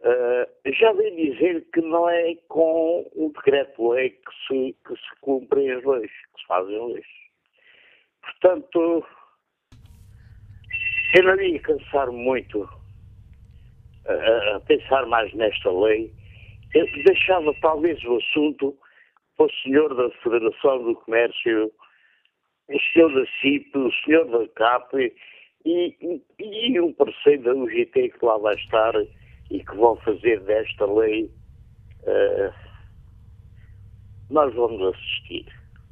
uh, já veio dizer que não é com o decreto-lei que se, que se cumprem as leis, que se fazem leis. Portanto, eu não ia cansar muito a, a pensar mais nesta lei, eu deixava talvez o assunto para o senhor da Federação do Comércio, o senhor da CIP, o senhor da CAP e, e, e da UGT que lá vai estar e que vão fazer desta lei, uh, nós vamos assistir.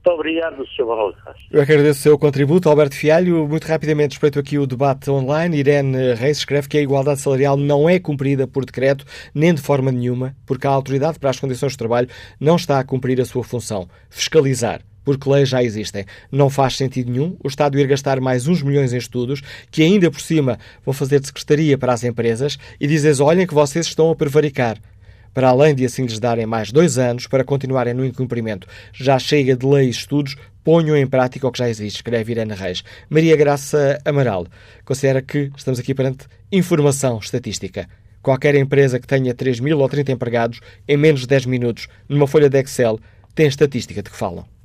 Muito obrigado, Sr. Manuel Castro.
Eu agradeço o seu contributo, Alberto Fialho. Muito rapidamente, respeito aqui o debate online. Irene Reis escreve que a igualdade salarial não é cumprida por decreto, nem de forma nenhuma, porque a Autoridade para as Condições de Trabalho não está a cumprir a sua função, fiscalizar porque leis já existem. Não faz sentido nenhum o Estado ir gastar mais uns milhões em estudos, que ainda por cima vão fazer de secretaria para as empresas e dizer olhem que vocês estão a prevaricar para além de assim lhes darem mais dois anos para continuarem no incumprimento. Já chega de leis e estudos, ponham em prática o que já existe, escreve Irene Reis. Maria Graça Amaral considera que estamos aqui perante informação estatística. Qualquer empresa que tenha 3 mil ou 30 empregados, em menos de 10 minutos, numa folha de Excel, tem estatística de que falam.